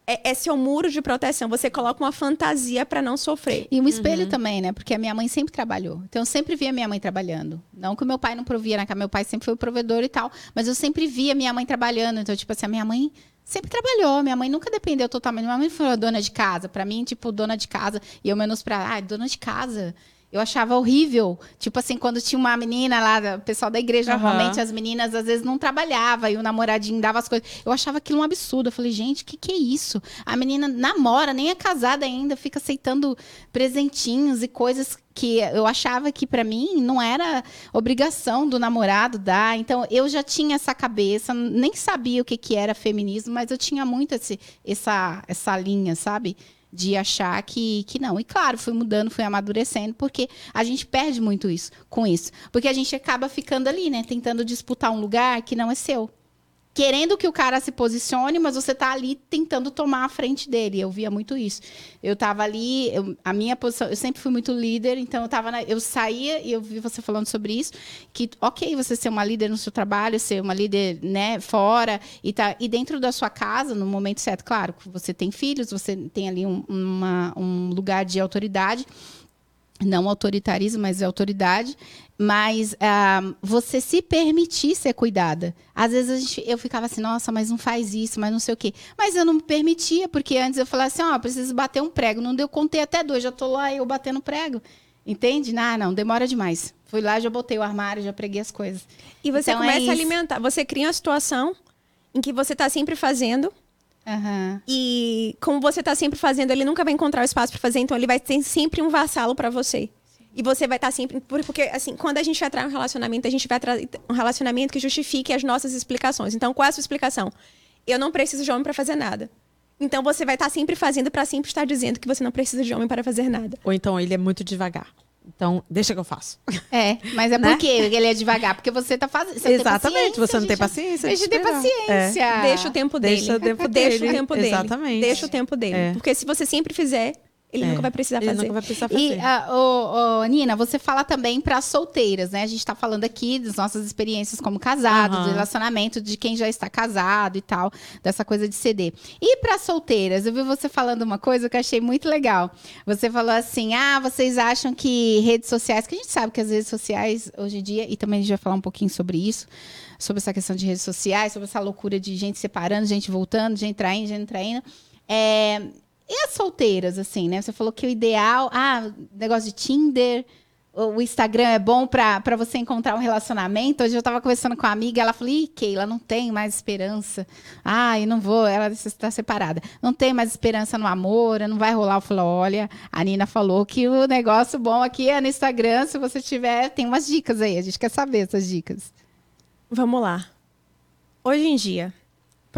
é, é seu muro de proteção. Você coloca uma fantasia para não sofrer. E um espelho uhum. também, né? Porque a minha mãe sempre trabalhou. Então eu sempre via minha mãe trabalhando. Não que o meu pai não provia né? meu pai sempre foi o provedor e tal, mas eu sempre via minha mãe trabalhando. Então, tipo assim, a minha mãe sempre trabalhou. Minha mãe nunca dependeu totalmente. Minha mãe foi dona de casa. Para mim, tipo, dona de casa. E eu menos pra. Ah, dona de casa. Eu achava horrível. Tipo assim, quando tinha uma menina lá, o pessoal da igreja, uhum. normalmente as meninas às vezes não trabalhava e o namoradinho dava as coisas. Eu achava aquilo um absurdo. Eu falei, gente, o que, que é isso? A menina namora, nem é casada ainda, fica aceitando presentinhos e coisas que eu achava que para mim não era obrigação do namorado dar. Então eu já tinha essa cabeça, nem sabia o que, que era feminismo, mas eu tinha muito esse, essa, essa linha, sabe? De achar que, que não. E claro, fui mudando, fui amadurecendo, porque a gente perde muito isso com isso. Porque a gente acaba ficando ali, né? Tentando disputar um lugar que não é seu querendo que o cara se posicione, mas você tá ali tentando tomar a frente dele. Eu via muito isso. Eu tava ali, eu, a minha posição, eu sempre fui muito líder, então eu tava na, eu saía e eu vi você falando sobre isso, que OK, você ser uma líder no seu trabalho, ser uma líder, né, fora e tá e dentro da sua casa, no momento certo, claro, você tem filhos, você tem ali um, uma, um lugar de autoridade, não autoritarismo, mas é autoridade, mas uh, você se permitir ser cuidada. Às vezes gente, eu ficava assim, nossa, mas não faz isso, mas não sei o quê. Mas eu não me permitia, porque antes eu falava assim, ó, oh, preciso bater um prego. Não deu, contei até dois, já tô lá eu batendo prego. Entende? Não, não, demora demais. Fui lá, já botei o armário, já preguei as coisas. E você então, é começa é a alimentar. Você cria uma situação em que você está sempre fazendo. Uhum. E como você está sempre fazendo, ele nunca vai encontrar o espaço para fazer, então ele vai ter sempre um vassalo para você. E você vai estar sempre. Porque, assim, quando a gente atrai um relacionamento, a gente vai atrair um relacionamento que justifique as nossas explicações. Então, qual é a sua explicação? Eu não preciso de homem para fazer nada. Então, você vai estar sempre fazendo para sempre estar dizendo que você não precisa de homem para fazer nada. Ou então, ele é muito devagar. Então, deixa que eu faço. É, mas é né? porque ele é devagar, porque você tá fazendo. Exatamente, você não tem paciência. Deixa de ter paciência. É. Deixa o tempo dele. Deixa o tempo dele. Deixa o tempo dele. Exatamente. Deixa o tempo dele. É. Porque se você sempre fizer, ele é. nunca vai precisar fazer. Ele nunca vai precisar fazer. E, oh, oh, Nina, você fala também para solteiras, né? A gente está falando aqui das nossas experiências como casados, uhum. de relacionamento, de quem já está casado e tal, dessa coisa de CD. E para solteiras, eu vi você falando uma coisa que eu achei muito legal. Você falou assim: ah, vocês acham que redes sociais, que a gente sabe que as redes sociais hoje em dia, e também a gente vai falar um pouquinho sobre isso, sobre essa questão de redes sociais, sobre essa loucura de gente separando, gente voltando, gente traindo, gente traindo. É, e as solteiras, assim, né? Você falou que o ideal. Ah, negócio de Tinder. O Instagram é bom para você encontrar um relacionamento. Hoje eu estava conversando com uma amiga, ela falou: Ih, Keila, não tem mais esperança. Eu não vou, ela está separada. Não tem mais esperança no amor, não vai rolar. Eu falei: Olha, a Nina falou que o negócio bom aqui é no Instagram. Se você tiver, tem umas dicas aí. A gente quer saber essas dicas. Vamos lá. Hoje em dia,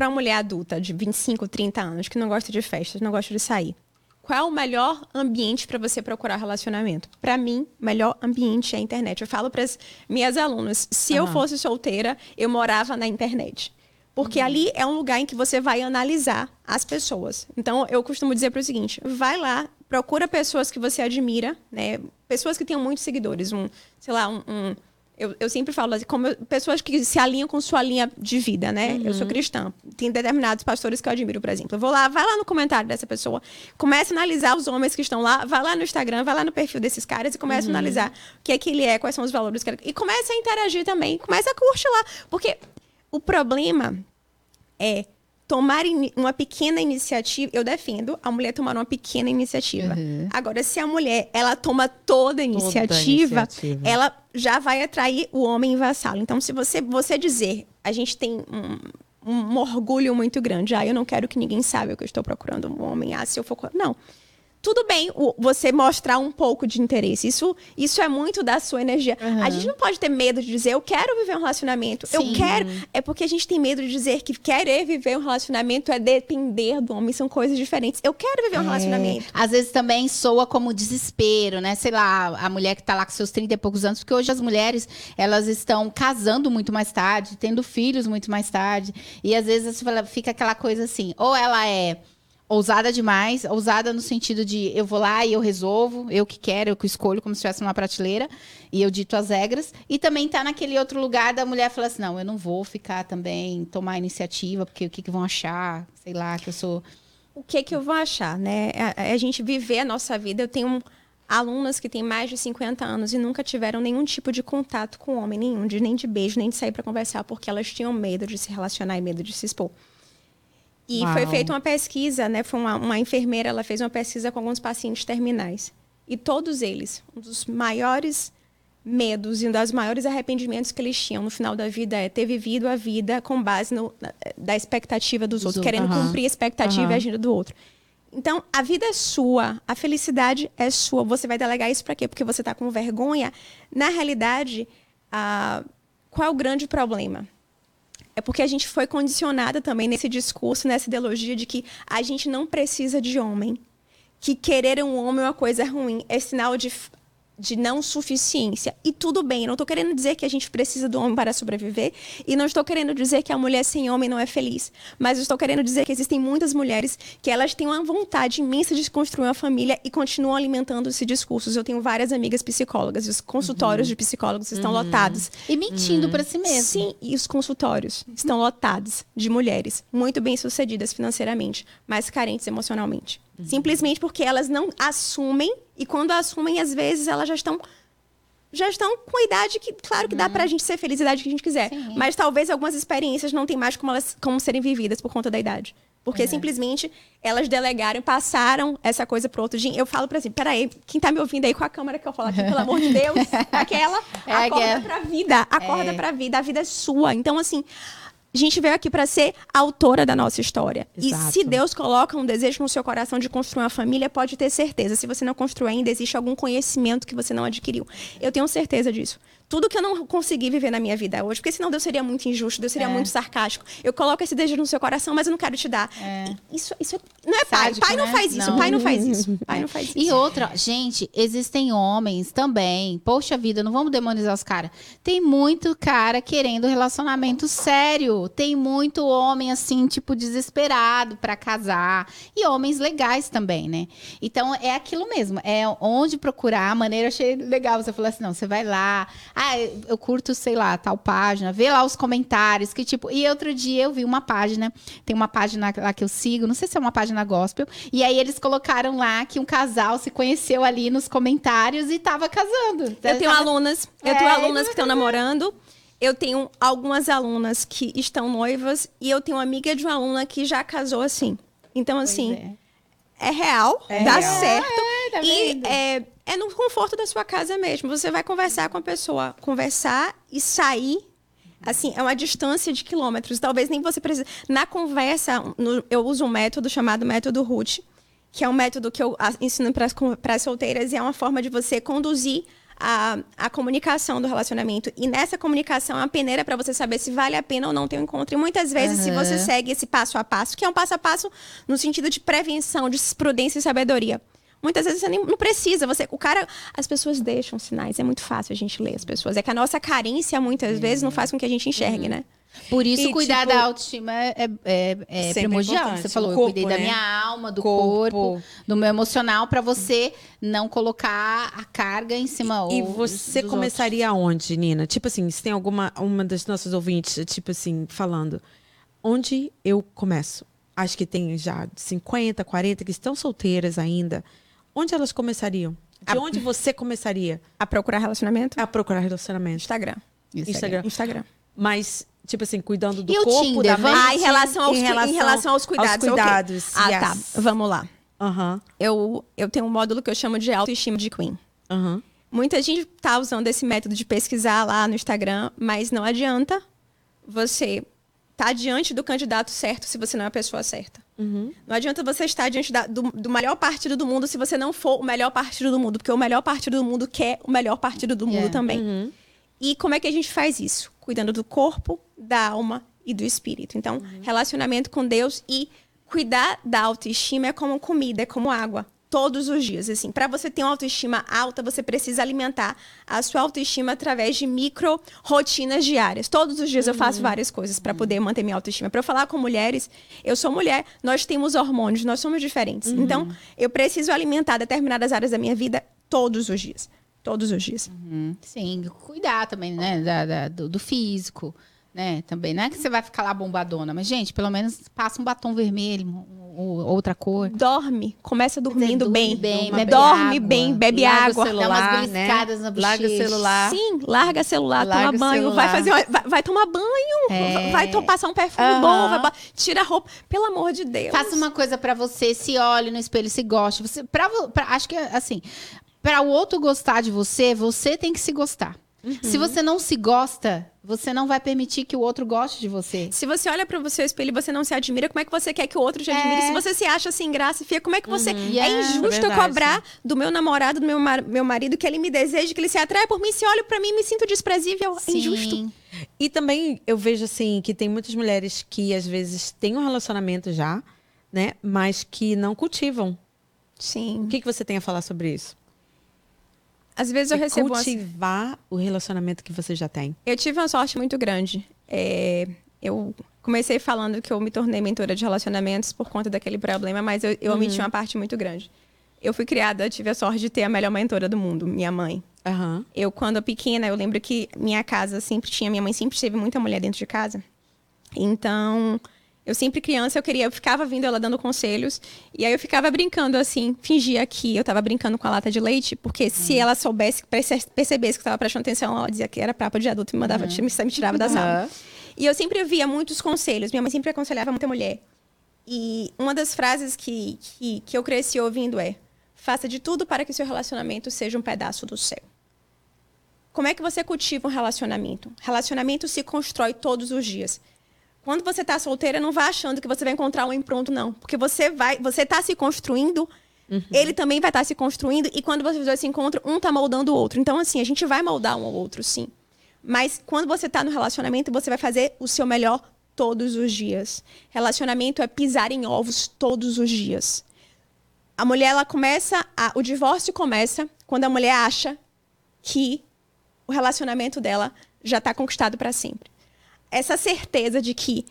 para uma mulher adulta de 25, 30 anos que não gosta de festas, não gosta de sair, qual é o melhor ambiente para você procurar relacionamento? Para mim, o melhor ambiente é a internet. Eu falo para as minhas alunas, se uhum. eu fosse solteira, eu morava na internet. Porque uhum. ali é um lugar em que você vai analisar as pessoas. Então, eu costumo dizer para o seguinte: vai lá, procura pessoas que você admira, né? Pessoas que tenham muitos seguidores, um, sei lá, um, um eu, eu sempre falo assim, como eu, pessoas que se alinham com sua linha de vida, né? Uhum. Eu sou uhum. cristã. Tem determinados pastores que eu admiro, por exemplo. Eu vou lá, vai lá no comentário dessa pessoa, comece a analisar os homens que estão lá, vai lá no Instagram, vai lá no perfil desses caras e comece uhum. a analisar o que é que ele é, quais são os valores que ele... E comece a interagir também, comece a curtir lá. Porque o problema é tomar uma pequena iniciativa, eu defendo a mulher tomar uma pequena iniciativa. Uhum. Agora, se a mulher ela toma toda a iniciativa, toda a iniciativa, ela já vai atrair o homem vassalo. Então, se você, você dizer, a gente tem um, um orgulho muito grande, ah, eu não quero que ninguém saiba que eu estou procurando um homem, ah, se eu for. Não. Tudo bem você mostrar um pouco de interesse. Isso, isso é muito da sua energia. Uhum. A gente não pode ter medo de dizer, eu quero viver um relacionamento. Sim. Eu quero. É porque a gente tem medo de dizer que querer viver um relacionamento é depender do homem. São coisas diferentes. Eu quero viver um relacionamento. Às vezes também soa como desespero, né? Sei lá, a mulher que tá lá com seus 30 e poucos anos, porque hoje as mulheres, elas estão casando muito mais tarde, tendo filhos muito mais tarde. E às vezes fala- fica aquela coisa assim, ou ela é ousada demais, ousada no sentido de eu vou lá e eu resolvo, eu que quero, eu que escolho, como se estivesse numa prateleira, e eu dito as regras. E também tá naquele outro lugar da mulher falar assim: não, eu não vou ficar também, tomar iniciativa, porque o que, que vão achar? Sei lá, que eu sou. o que que eu vou achar, né? A, a gente viver a nossa vida. Eu tenho alunas que têm mais de 50 anos e nunca tiveram nenhum tipo de contato com homem nenhum, de, nem de beijo, nem de sair para conversar, porque elas tinham medo de se relacionar e medo de se expor. E Uau. foi feita uma pesquisa, né? Foi uma, uma enfermeira, ela fez uma pesquisa com alguns pacientes terminais. E todos eles, um dos maiores medos e um dos maiores arrependimentos que eles tinham no final da vida é ter vivido a vida com base no, na- da expectativa dos, Dos outros, outros. querendo cumprir a expectativa e agindo do outro. Então, a vida é sua, a felicidade é sua. Você vai delegar isso para quê? Porque você está com vergonha. Na realidade, ah, qual é o grande problema? É porque a gente foi condicionada também nesse discurso, nessa ideologia de que a gente não precisa de homem. Que querer um homem é uma coisa ruim, é sinal de, de não suficiência. E tudo bem, eu não estou querendo dizer que a gente precisa do homem para sobreviver, e não estou querendo dizer que a mulher sem homem não é feliz. Mas estou querendo dizer que existem muitas mulheres que elas têm uma vontade imensa de construir uma família e continuam alimentando esse discurso. Eu tenho várias amigas psicólogas, e os consultórios de psicólogos estão lotados. E mentindo pra si mesmo. Sim, e os consultórios estão lotados de mulheres muito bem-sucedidas financeiramente, mas carentes emocionalmente. Simplesmente porque elas não assumem e quando assumem, às vezes elas já estão já estão com a idade que, claro que dá pra gente ser feliz a idade que a gente quiser, Sim. mas talvez algumas experiências não tem mais como elas como serem vividas por conta da idade. Porque simplesmente elas delegaram, passaram essa coisa pro outro. Gente, Eu falo pra assim, peraí, quem tá me ouvindo aí com a câmera que eu falo aqui, pelo amor de Deus, aquela, É acorda aquela. pra vida, acorda É. pra vida, a vida é sua. Então, assim, a gente veio aqui pra ser autora da nossa história. Exato. E se Deus coloca um desejo no seu coração de construir uma família, pode ter certeza. Se você não construir ainda, existe algum conhecimento que você não adquiriu. Eu tenho certeza disso. Tudo que eu não consegui viver na minha vida hoje, porque senão Deus seria muito injusto, Deus seria É. muito sarcástico. Eu coloco esse desejo no seu coração, mas eu não quero te dar. Isso, isso é- não é pai. Sádico, pai não né? faz isso, Não. pai não faz isso. Pai não faz isso. E outra, gente, existem homens também. Poxa vida, não vamos demonizar os caras. Tem muito cara querendo relacionamento sério. Tem muito homem assim, tipo desesperado pra casar e homens legais também, né? Então é aquilo mesmo, é onde procurar. A maneira eu achei legal você falou assim, não, você vai lá. Ah, eu curto, sei lá, tal página, vê lá os comentários que tipo. E outro dia eu vi uma página, tem uma página lá que eu sigo, não sei se é uma página gospel, e aí eles colocaram lá que um casal se conheceu ali nos comentários e tava casando. Eu tenho Tava- alunas, eu É, tenho alunas que estão namorando. Eu tenho algumas alunas que estão noivas e eu tenho uma amiga de uma aluna que já casou assim. Então, assim, é. é. real, dá real. certo. Tá e é, é no conforto da sua casa mesmo. Você vai conversar com a pessoa, conversar e sair. Assim, é uma distância de quilômetros. Talvez nem você precise. Na conversa, no- eu uso um método chamado método Ruth, que é um método que eu ensino para as solteiras e é uma forma de você conduzir a, a comunicação do relacionamento. E nessa comunicação é uma peneira para você saber se vale a pena ou não ter um encontro. E muitas vezes, se Aham. você segue esse passo a passo, que é um passo a passo no sentido de prevenção, de prudência e sabedoria. Muitas vezes você nem, não precisa. Você, o cara, as pessoas deixam sinais. É muito fácil a gente ler as pessoas. É que a nossa carência muitas vezes não faz com que a gente enxergue, né? Por isso, E, cuidar tipo, da autoestima é, é, é- é Sempre primordial. importante. Você falou, O eu corpo, cuidei da né? minha alma, do Corpo. corpo, do meu emocional, pra você não colocar a carga em cima E ou você dos começaria aonde, Nina? Tipo assim, se tem alguma uma das nossas ouvintes, tipo assim, falando, onde eu começo? Acho que tem já 50, 40 que estão solteiras ainda. Onde elas começariam? De A- onde você começaria A procurar relacionamento? a procurar relacionamento? Instagram. outros. Instagram. Instagram. Mas, tipo assim, cuidando do E o corpo, Tinder? da mente. Ah, em relação aos, em relação em relação aos cuidados. aos cuidados, Ah, yes. tá. Vamos lá. Aham, Eu, eu tenho um módulo que eu chamo de autoestima de Queen. aham. Muita gente tá usando esse método de pesquisar lá no Instagram, mas não adianta você estar diante do candidato certo se você não é a pessoa certa. Uhum. Não adianta você estar diante da, do, do, melhor partido do mundo se você não for o melhor partido do mundo, porque o melhor partido do mundo quer o melhor partido do mundo yeah. também. Uhum. E como é que a gente faz isso? Cuidando do corpo, da alma e do espírito. Então, uhum. relacionamento com Deus e cuidar da autoestima é como comida, é como água todos os dias. Assim, para você ter uma autoestima alta, você precisa alimentar a sua autoestima através de micro rotinas diárias. Todos os dias uhum. eu faço uhum. várias coisas para poder manter minha autoestima. Para eu falar com mulheres, eu sou mulher, nós temos hormônios, nós somos diferentes. Uhum. Então, eu preciso alimentar determinadas áreas da minha vida todos os dias. Todos os dias. Uhum. Sim, cuidar também, né, da, da do, do físico né? Também não é que você vai ficar lá bombadona, mas gente, pelo menos passa um batom vermelho, ou outra cor. Dorme, começa dormindo dorme bem, bem dorme água, bem, bebe água, celular, dá umas né? Larga o celular. Sim, larga celular, larga toma banho, celular. vai fazer, vai, vai, tomar banho, é. vai to, passar um perfume uhum. bom, vai, tira a roupa, pelo amor de Deus. Faça uma coisa para você, se olhe no espelho, se goste, você, pra, pra acho que assim, para o outro gostar de você, você tem que se gostar. Uhum. Se você não se gosta, você não vai permitir que o outro goste de você. Se você olha para o seu espelho e você não se admira, como é que você quer que o outro te admire? É. Se você se acha sem graça e fia, como é que você. Uhum. É, é injusto eu cobrar do meu namorado, do meu, mar... meu marido, que ele me deseje, que ele se atrai por mim. Se olha para mim e me sinto desprezível. É Sim. É injusto. E também eu vejo assim que tem muitas mulheres que às vezes têm um relacionamento já, né? Mas que não cultivam. Sim. O que, que você tem a falar sobre isso? Às vezes eu recebo. Cultivar o relacionamento que você já tem. Eu tive uma sorte muito grande. É, eu comecei falando que eu me tornei mentora de relacionamentos por conta daquele problema, mas eu, eu uhum. omiti uma parte muito grande. Eu fui criada, tive a sorte de ter a melhor mentora do mundo, minha mãe. Uhum. Eu, quando pequena, eu lembro que minha casa sempre tinha, minha mãe sempre teve muita mulher dentro de casa. Então, eu sempre criança, eu queria, eu ficava vindo ela dando conselhos, e aí eu ficava brincando assim, fingia que eu tava brincando com a lata de leite, porque uhum. se ela soubesse, percebesse que eu tava prestando atenção, ela dizia que era papo de adulto e me mandava, uhum. me, me tirava da sala. Uhum. E eu sempre via muitos conselhos, minha mãe sempre aconselhava muita mulher. E uma das frases que, que, que eu cresci ouvindo é: faça de tudo para que seu relacionamento seja um pedaço do céu. Como é que você cultiva um relacionamento? Relacionamento se constrói todos os dias. Quando você está solteira, não vá achando que você vai encontrar um pronto, não. Porque você vai, você está se construindo, uhum. ele também vai estar tá se construindo, e quando vocês dois se encontram, um está moldando o outro. Então, assim, a gente vai moldar um ao outro, sim. Mas quando você está no relacionamento, você vai fazer o seu melhor todos os dias. Relacionamento é pisar em ovos todos os dias. A mulher, ela começa. A, o divórcio começa quando a mulher acha que o relacionamento dela já está conquistado para sempre essa certeza de que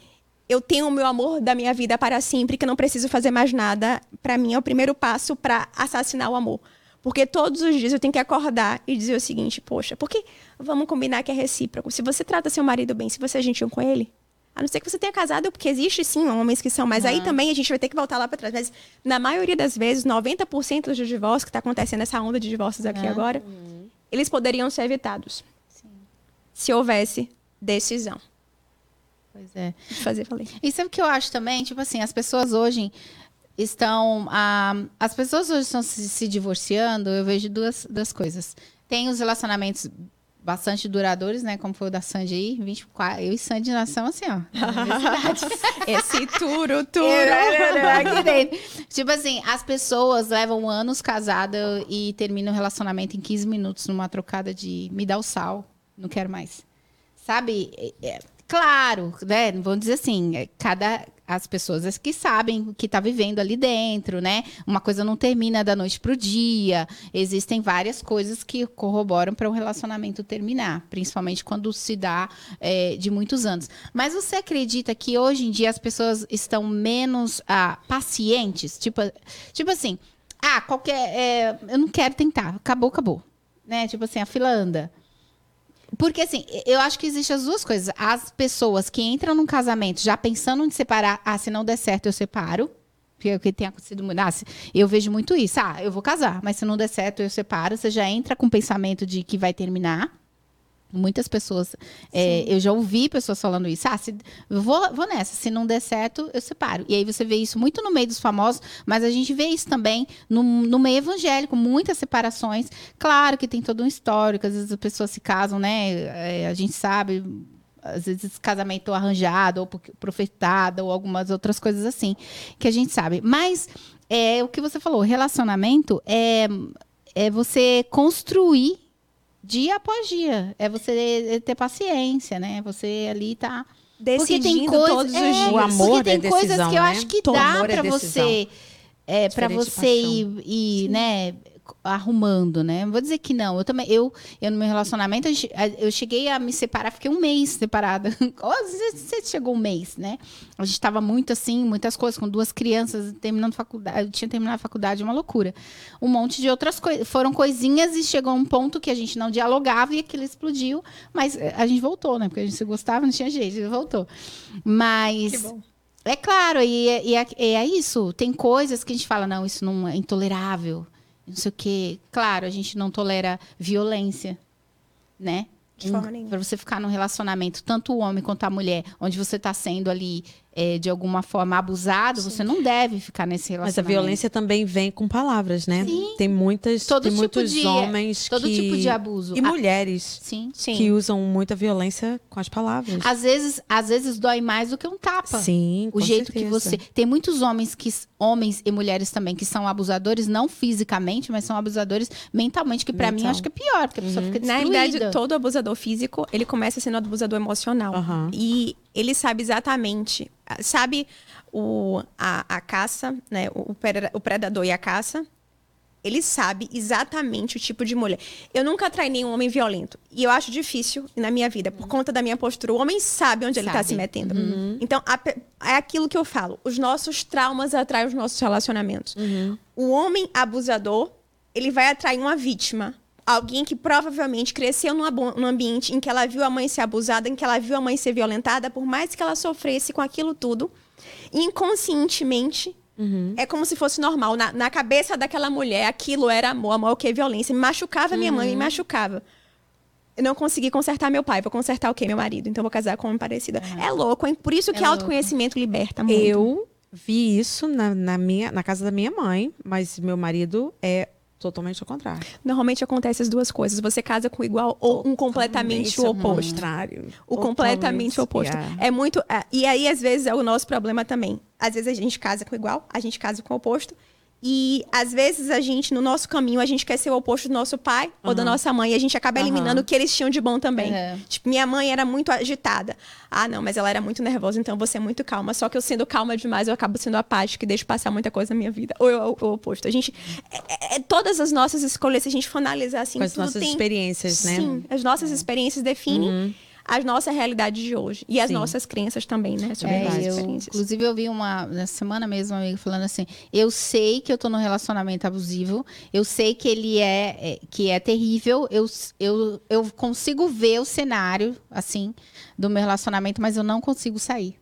eu tenho o meu amor da minha vida para sempre, que eu não preciso fazer mais nada, para mim é o primeiro passo para assassinar o amor. Porque todos os dias eu tenho que acordar e dizer o seguinte: poxa, porque vamos combinar que é recíproco. Se você trata seu marido bem, se você é gentil com ele, a não ser que você tenha casado, porque existe sim homens que são, mas uhum. aí também a gente vai ter que voltar lá para trás. Mas na maioria das vezes, 90% dos divórcios que está acontecendo, essa onda de divórcios aqui uhum. agora, eles poderiam ser evitados. Sim. Se houvesse decisão. Pois é. Fazer, falei. E sabe o que eu acho também? Tipo assim, as pessoas hoje estão. Ah, as pessoas hoje estão se, se, divorciando, eu vejo duas, duas coisas. Tem os relacionamentos bastante duradouros, né? Como foi o da Sandy aí, 24. Eu e Sandy nós assim, ó. Esse turo, turo. tipo assim, as pessoas levam anos casadas e terminam o relacionamento em 15 minutos numa trocada de me dá o sal, não quero mais. Sabe? Claro, né? Vamos dizer assim, é, cada as pessoas que sabem o que está vivendo ali dentro, né? Uma coisa não termina da noite para o dia. Existem várias coisas que corroboram para um relacionamento terminar, principalmente quando se dá é, de muitos anos. Mas você acredita que hoje em dia as pessoas estão menos ah, pacientes? Tipo, tipo assim, ah, qualquer. É, eu não quero tentar, acabou, acabou. Né? Tipo assim, a fila anda. Porque, assim, eu acho que existem as duas coisas. As pessoas que entram num casamento já pensando em separar, ah, se não der certo, eu separo. Porque tem acontecido muito. Ah, eu vejo muito isso. Ah, eu vou casar, mas se não der certo, eu separo. Você já entra com o pensamento de que vai terminar. Muitas pessoas, é, eu já ouvi pessoas falando isso. Ah, se, vou, vou nessa, se não der certo, eu separo. E aí você vê isso muito no meio dos famosos, mas a gente vê isso também no, no meio evangélico, muitas separações. Claro que tem todo um histórico, às vezes as pessoas se casam, né? É, a gente sabe, às vezes casamento arranjado ou profetado ou algumas outras coisas assim que a gente sabe. Mas é o que você falou, relacionamento é é você construir dia após dia, é você ter paciência, né? Você ali tá decidindo porque tem coisa, todos os é, dias. O amor porque tem é coisas decisão, que eu né? acho que Todo dá é para decisão. você é, para você ir, ir né, arrumando, né? Não vou dizer que não. Eu também, eu, eu no meu relacionamento, eu cheguei a me separar, fiquei um mês separada. Ou Às vezes você chegou um mês, né? A gente tava muito assim, muitas coisas, com duas crianças, terminando faculdade, eu tinha terminado a faculdade, uma loucura. Um monte de outras coisas. Foram coisinhas e chegou um ponto que a gente não dialogava e aquilo explodiu. Mas eh, a gente voltou, né? Porque a gente se gostava, não tinha jeito, a gente voltou. Mas. Que bom. É claro, e, é- e é, e é isso. Tem coisas que a gente fala, não, isso não é intolerável, não sei o quê. Claro, a gente não tolera violência, né? De forma nenhuma. Para você ficar num relacionamento, tanto o homem quanto a mulher, onde você está sendo ali é, de alguma forma abusado, você não deve ficar nesse Mas a relacionamento. violência também vem com palavras, né? Sim. Tem muitas, Todo tem tipo muitos de- homens todo que... tipo de abuso. E Ah, mulheres Sim. Sim. que usam muita violência com as palavras. Às vezes, às vezes dói mais do que um tapa. Sim, O com jeito que certeza. você. Tem muitos homens que. Homens e mulheres também que são abusadores, não fisicamente, mas são abusadores mentalmente, que pra mim acho que é pior, porque a pessoa fica Na destruída. realidade, todo abusador físico, ele começa sendo abusador emocional. Aham. E ele sabe exatamente, sabe o, a, a caça, né? O, o predador e a caça. Ele sabe exatamente o tipo de mulher. Eu nunca atraí nenhum homem violento. E eu acho difícil na minha vida, por conta da minha postura. O homem sabe onde ele está Sabe. se metendo. Então, a é aquilo que eu falo. Os nossos traumas atraem os nossos relacionamentos. O homem abusador, ele vai atrair uma vítima. Alguém que provavelmente cresceu num, ambiente em que ela viu a mãe ser abusada, em que ela viu a mãe ser violentada, por mais que ela sofresse com aquilo tudo, inconscientemente, é como se fosse normal. Na, na cabeça daquela mulher, aquilo era amor, amor é o que? Violência. Me machucava minha mãe, me machucava. Eu não consegui consertar meu pai, vou consertar o quê? Meu marido. Então vou casar com uma parecida. É louco, hein? Por isso que É autoconhecimento liberta muito. Eu vi isso na, na minha, na casa da minha mãe, mas meu marido é totalmente ao contrário. Normalmente acontece as duas coisas. Você casa com igual ou um completamente o Totalmente ao oposto. contrário. O completamente Totalmente, oposto. yeah. É muito. é, e aí, às vezes, é o nosso problema também. Às vezes a gente casa com igual, a gente casa com o oposto. E às vezes a gente, no nosso caminho, a gente quer ser o oposto do nosso pai ou da nossa mãe. E a gente acaba eliminando o que eles tinham de bom também. É. Tipo, minha mãe era muito agitada. Ah, não, mas ela era muito nervosa, então eu vou ser muito calma. Só que eu sendo calma demais, eu acabo sendo apática e deixo passar muita coisa na minha vida. Ou eu- o oposto. A gente. é- é- todas as nossas escolhas, se a gente for analisar assim, Com as nossas tem- experiências, né? Sim, as nossas experiências definem a nossa realidade de hoje. E as Sim. nossas crenças também, né? Sobre É, as eu, inclusive, eu vi uma na semana mesmo, uma amiga falando assim: eu sei que eu tô num relacionamento abusivo, eu sei que ele é, é- que é terrível, eu, eu, eu consigo ver o cenário, assim, do meu relacionamento, mas eu não consigo sair.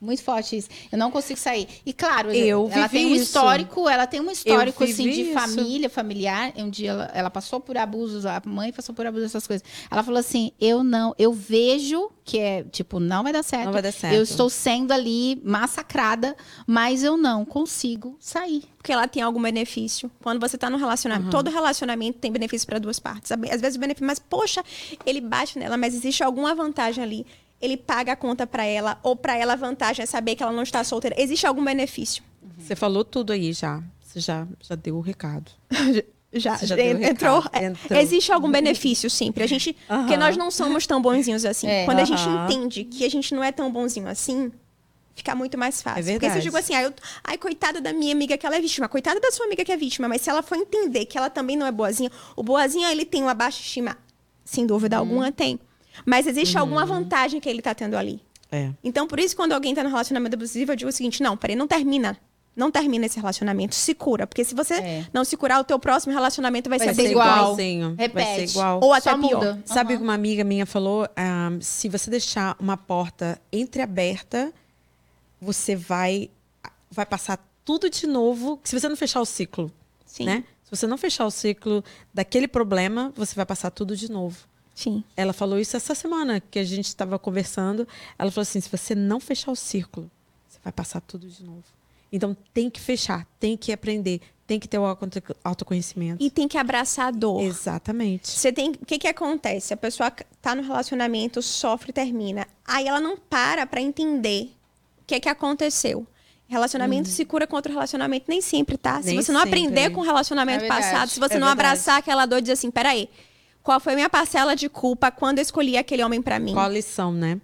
Muito forte isso. Eu não consigo sair. E claro, Eu ela tem um isso. histórico, ela tem um histórico assim de isso. família, familiar. Um dia ela, ela passou por abusos, a mãe passou por abusos, essas coisas. Ela falou assim: "Eu não, eu vejo que é, tipo, não vai dar certo. Não vai dar certo. Eu estou sendo ali massacrada, mas eu não consigo sair. Porque ela tem algum benefício. Quando você tá num relacionamento, todo relacionamento tem benefício para duas partes. Às vezes o benefício, mas poxa, ele bate nela, mas existe alguma vantagem ali. Ele paga a conta para ela, ou para ela a vantagem é saber que ela não está solteira. Existe algum benefício. Você falou tudo aí já. Você já, já deu o recado. Já, já entrou, é, Entrou. Existe algum benefício sempre. A gente, porque nós não somos tão bonzinhos assim. É. Quando a gente entende que a gente não é tão bonzinho assim, fica muito mais fácil. É Porque se verdade. eu digo assim, ai, eu- ai, coitada da minha amiga que ela é vítima, coitada da sua amiga que é vítima, mas se ela for entender que ela também não é boazinha, o boazinha ele tem uma baixa estima, sem dúvida Uhum. alguma tem. Mas existe alguma vantagem que ele tá tendo ali. É. Então, por isso, quando alguém tá no relacionamento abusivo, eu digo o seguinte: não, peraí, não termina. Não termina esse relacionamento, se cura. Porque se você É. não se curar, o teu próximo relacionamento vai, Vai ser, ser igual. igualzinho. Vai Repete. ser igual. Ou até Só pior. muda. Sabe que uma amiga minha falou? Ah, se você deixar uma porta entreaberta, você vai, vai passar tudo de novo. Se você não fechar o ciclo, Sim. né? Se você não fechar o ciclo daquele problema, você vai passar tudo de novo. Sim. Ela falou isso essa semana que a gente estava conversando. Ela falou assim: se você não fechar o círculo, você vai passar tudo de novo. Então tem que fechar, tem que aprender, Tem que ter o auto- autoconhecimento. E tem que abraçar a dor. Exatamente. Você tem. O que que acontece? A pessoa tá no relacionamento, sofre e termina. Aí ela não para pra entender o que que aconteceu. Relacionamento se cura contra relacionamento nem sempre, tá? se Nem você não sempre. aprender com o relacionamento É passado, se você É não verdade. abraçar aquela dor e dizer assim, peraí, qual foi a minha parcela de culpa quando eu escolhi aquele homem pra mim? Qual a lição, né?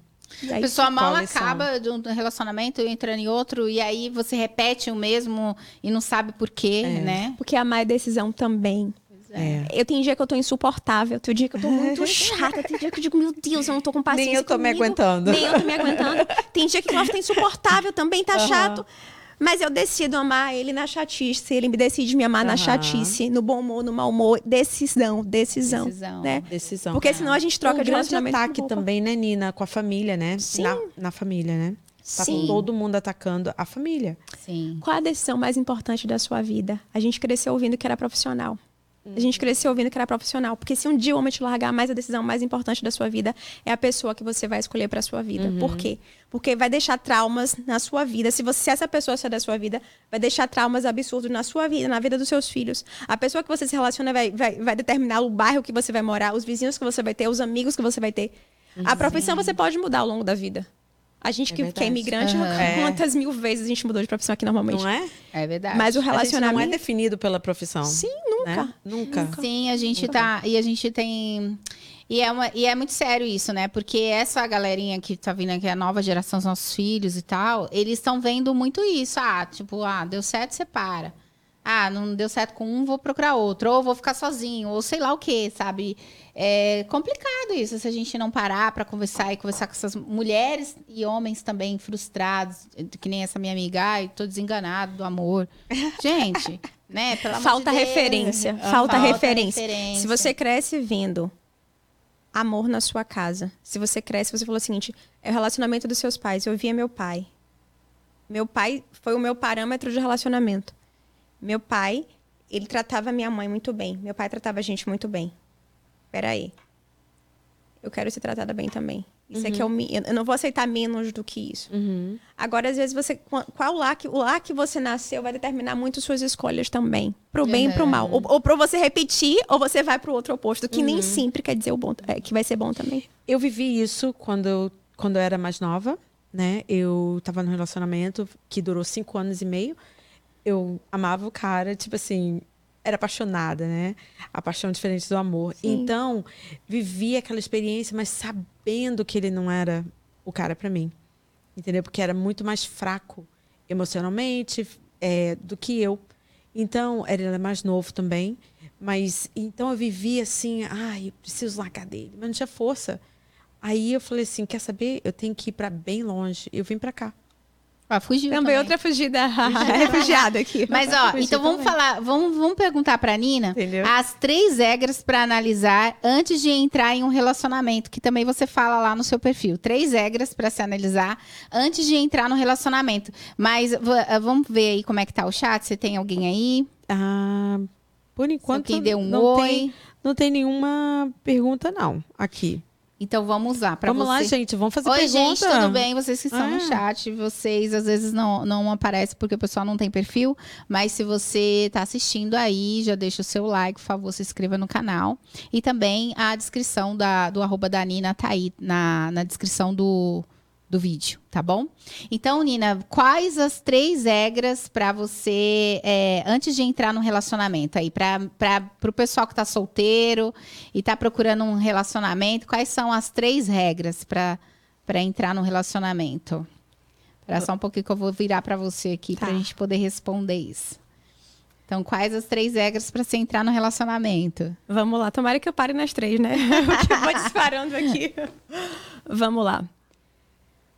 A pessoa mal a acaba de um relacionamento entrando em outro e aí você repete o mesmo e não sabe por quê, né? Porque amar é decisão também. É. Eu tenho dia que eu tô insuportável, tem dia que eu tô muito chata, tem dia que eu digo, meu Deus, eu não tô com paciência Nem eu tô me comigo, aguentando. Nem eu tô me aguentando. Tem dia que o nosso tá insuportável, também tá Aham. chato. Mas eu decido amar ele na chatice, ele me decide me amar na Aham. chatice, no bom humor, no mau humor. Decisão, decisão. Decisão. Né? Decisão. Porque senão a gente troca um de relacionamento. ataque também, né, Nina? Com a família, né? Sim. Na, na família, né? Tá Sim. todo mundo atacando a família. Sim. Qual a decisão mais importante da sua vida? A gente cresceu ouvindo que era profissional. A gente cresceu ouvindo que era profissional. Porque se um dia o homem te largar, mais a decisão mais importante da sua vida é a pessoa que você vai escolher para sua vida. Por quê? Porque vai deixar traumas na sua vida. Se, você, se essa pessoa sair da sua vida, vai deixar traumas absurdos na sua vida, na vida dos seus filhos. A pessoa que você se relaciona vai, vai, vai determinar o bairro que você vai morar, os vizinhos que você vai ter, os amigos que você vai ter. A profissão você pode mudar ao longo da vida. A gente É que, que é imigrante. É. quantas mil vezes a gente mudou de profissão aqui normalmente? Não é? É verdade. Mas o A gente não é relacionamento. definido pela profissão. Sim, nunca. né? Nunca. Sim, a gente tá. E a gente tem. E é, uma, e é muito sério isso, né? Porque essa galerinha que tá vindo aqui, a nova geração, os nossos filhos e tal, eles estão vendo muito isso. Ah, tipo, ah, deu certo, separa. Ah, não deu certo com um, vou procurar outro. Ou vou ficar sozinho, ou sei lá o quê, sabe? É complicado isso, se a gente não parar pra conversar e conversar com essas mulheres e homens também frustrados, que nem essa minha amiga, ai, tô desenganado do amor. Gente, né? Falta de referência. Ah, Falta referência. referência. Se você cresce vendo amor na sua casa, se você cresce, você falou o seguinte: é o relacionamento dos seus pais. Eu via meu pai. Meu pai foi o meu parâmetro de relacionamento. Meu pai, ele tratava minha mãe muito bem. Meu pai tratava a gente muito bem. Peraí. Eu quero ser tratada bem também. Isso aqui é o eu não vou aceitar menos do que isso. Uhum. Agora, às vezes, você. Qual lar que, o lar que você nasceu vai determinar muito suas escolhas também. Pro bem e pro mal. Ou, ou pra você repetir, ou você vai pro outro oposto, que nem sempre quer dizer o bom, é, que vai ser bom também. Eu vivi isso quando eu, quando eu era mais nova, né? Eu tava num relacionamento que durou cinco anos e meio. Eu amava o cara, tipo assim, era apaixonada, né? A paixão diferente do amor. Sim. Então, vivi aquela experiência, mas sabendo que ele não era o cara pra mim. Entendeu? Porque era muito mais fraco emocionalmente é, do que eu. Então, ele era mais novo também. Mas, então eu vivi assim, ai, eu preciso largar dele. Mas não tinha força. Aí eu falei assim, quer saber? Eu tenho que ir pra bem longe. Eu vim pra cá. Ah, fugiu Também, também. outra fugida refugiada aqui. Mas ó, Fugiu então vamos também. falar, vamos, vamos perguntar pra Nina Entendeu? as três regras pra analisar antes de entrar em um relacionamento, que também você fala lá no seu perfil. Três regras pra se analisar antes de entrar no relacionamento. Mas eh, vamos ver aí como é que tá o chat. Você tem alguém aí? Ah, por enquanto, quem deu um não, oi. tem, não tem nenhuma pergunta, não, aqui. Então vamos lá para Vamos você. lá, gente, vamos fazer Oi, pergunta. gente, tudo bem? Vocês que estão no Ah. chat, vocês às vezes não, não aparecem porque o pessoal não tem perfil, mas se você está assistindo aí, já deixa o seu like, por favor, se inscreva no canal. E também a descrição da, do arroba da Nina tá aí na, na descrição do, do vídeo, tá bom? Então, Nina, quais as três regras para você, é, antes de entrar no relacionamento aí, para o pessoal que tá solteiro e tá procurando um relacionamento, quais são as três regras para entrar no relacionamento? Espera só um pouquinho que eu vou virar para você aqui Tá. para a gente poder responder isso. Então, quais as três regras para você entrar no relacionamento? Vamos lá, tomara que eu pare nas três, né? Porque eu vou disparando aqui. Vamos lá.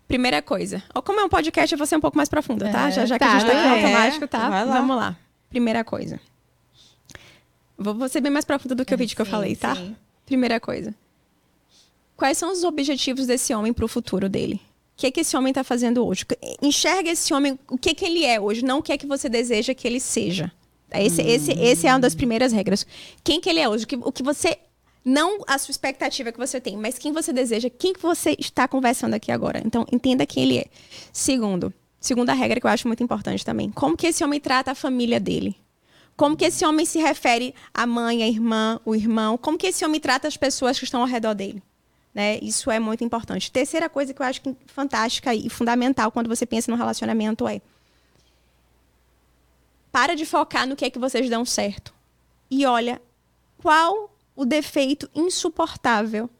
Primeira coisa. Como é um podcast, eu vou ser um pouco mais profunda, tá? É, já, já que tá, a gente tá aqui no automático, tá? Lá. Vamos lá. Primeira coisa. Vou, ser bem mais profunda do que o vídeo que eu Sim, falei, tá? sim. Primeira coisa. Quais são os objetivos desse homem pro futuro dele? O que é que esse homem tá fazendo hoje? Enxerga esse homem, o que é que ele é hoje, não o que é que você deseja que ele seja. Esse, esse, esse é uma das primeiras regras. Quem que ele é hoje? O que, o que você. Não a sua expectativa que você tem, mas quem você deseja, quem que você está conversando aqui agora. Então, entenda quem ele é. Segundo, segunda regra que eu acho muito importante também. Como que esse homem trata a família dele? Como que esse homem se refere à mãe, à irmã, o irmão? Como que esse homem trata as pessoas que estão ao redor dele? Né? Isso é muito importante. Terceira coisa que eu acho que fantástica e fundamental quando você pensa no relacionamento é para de focar no que é que vocês dão certo. E olha qual o defeito insuportável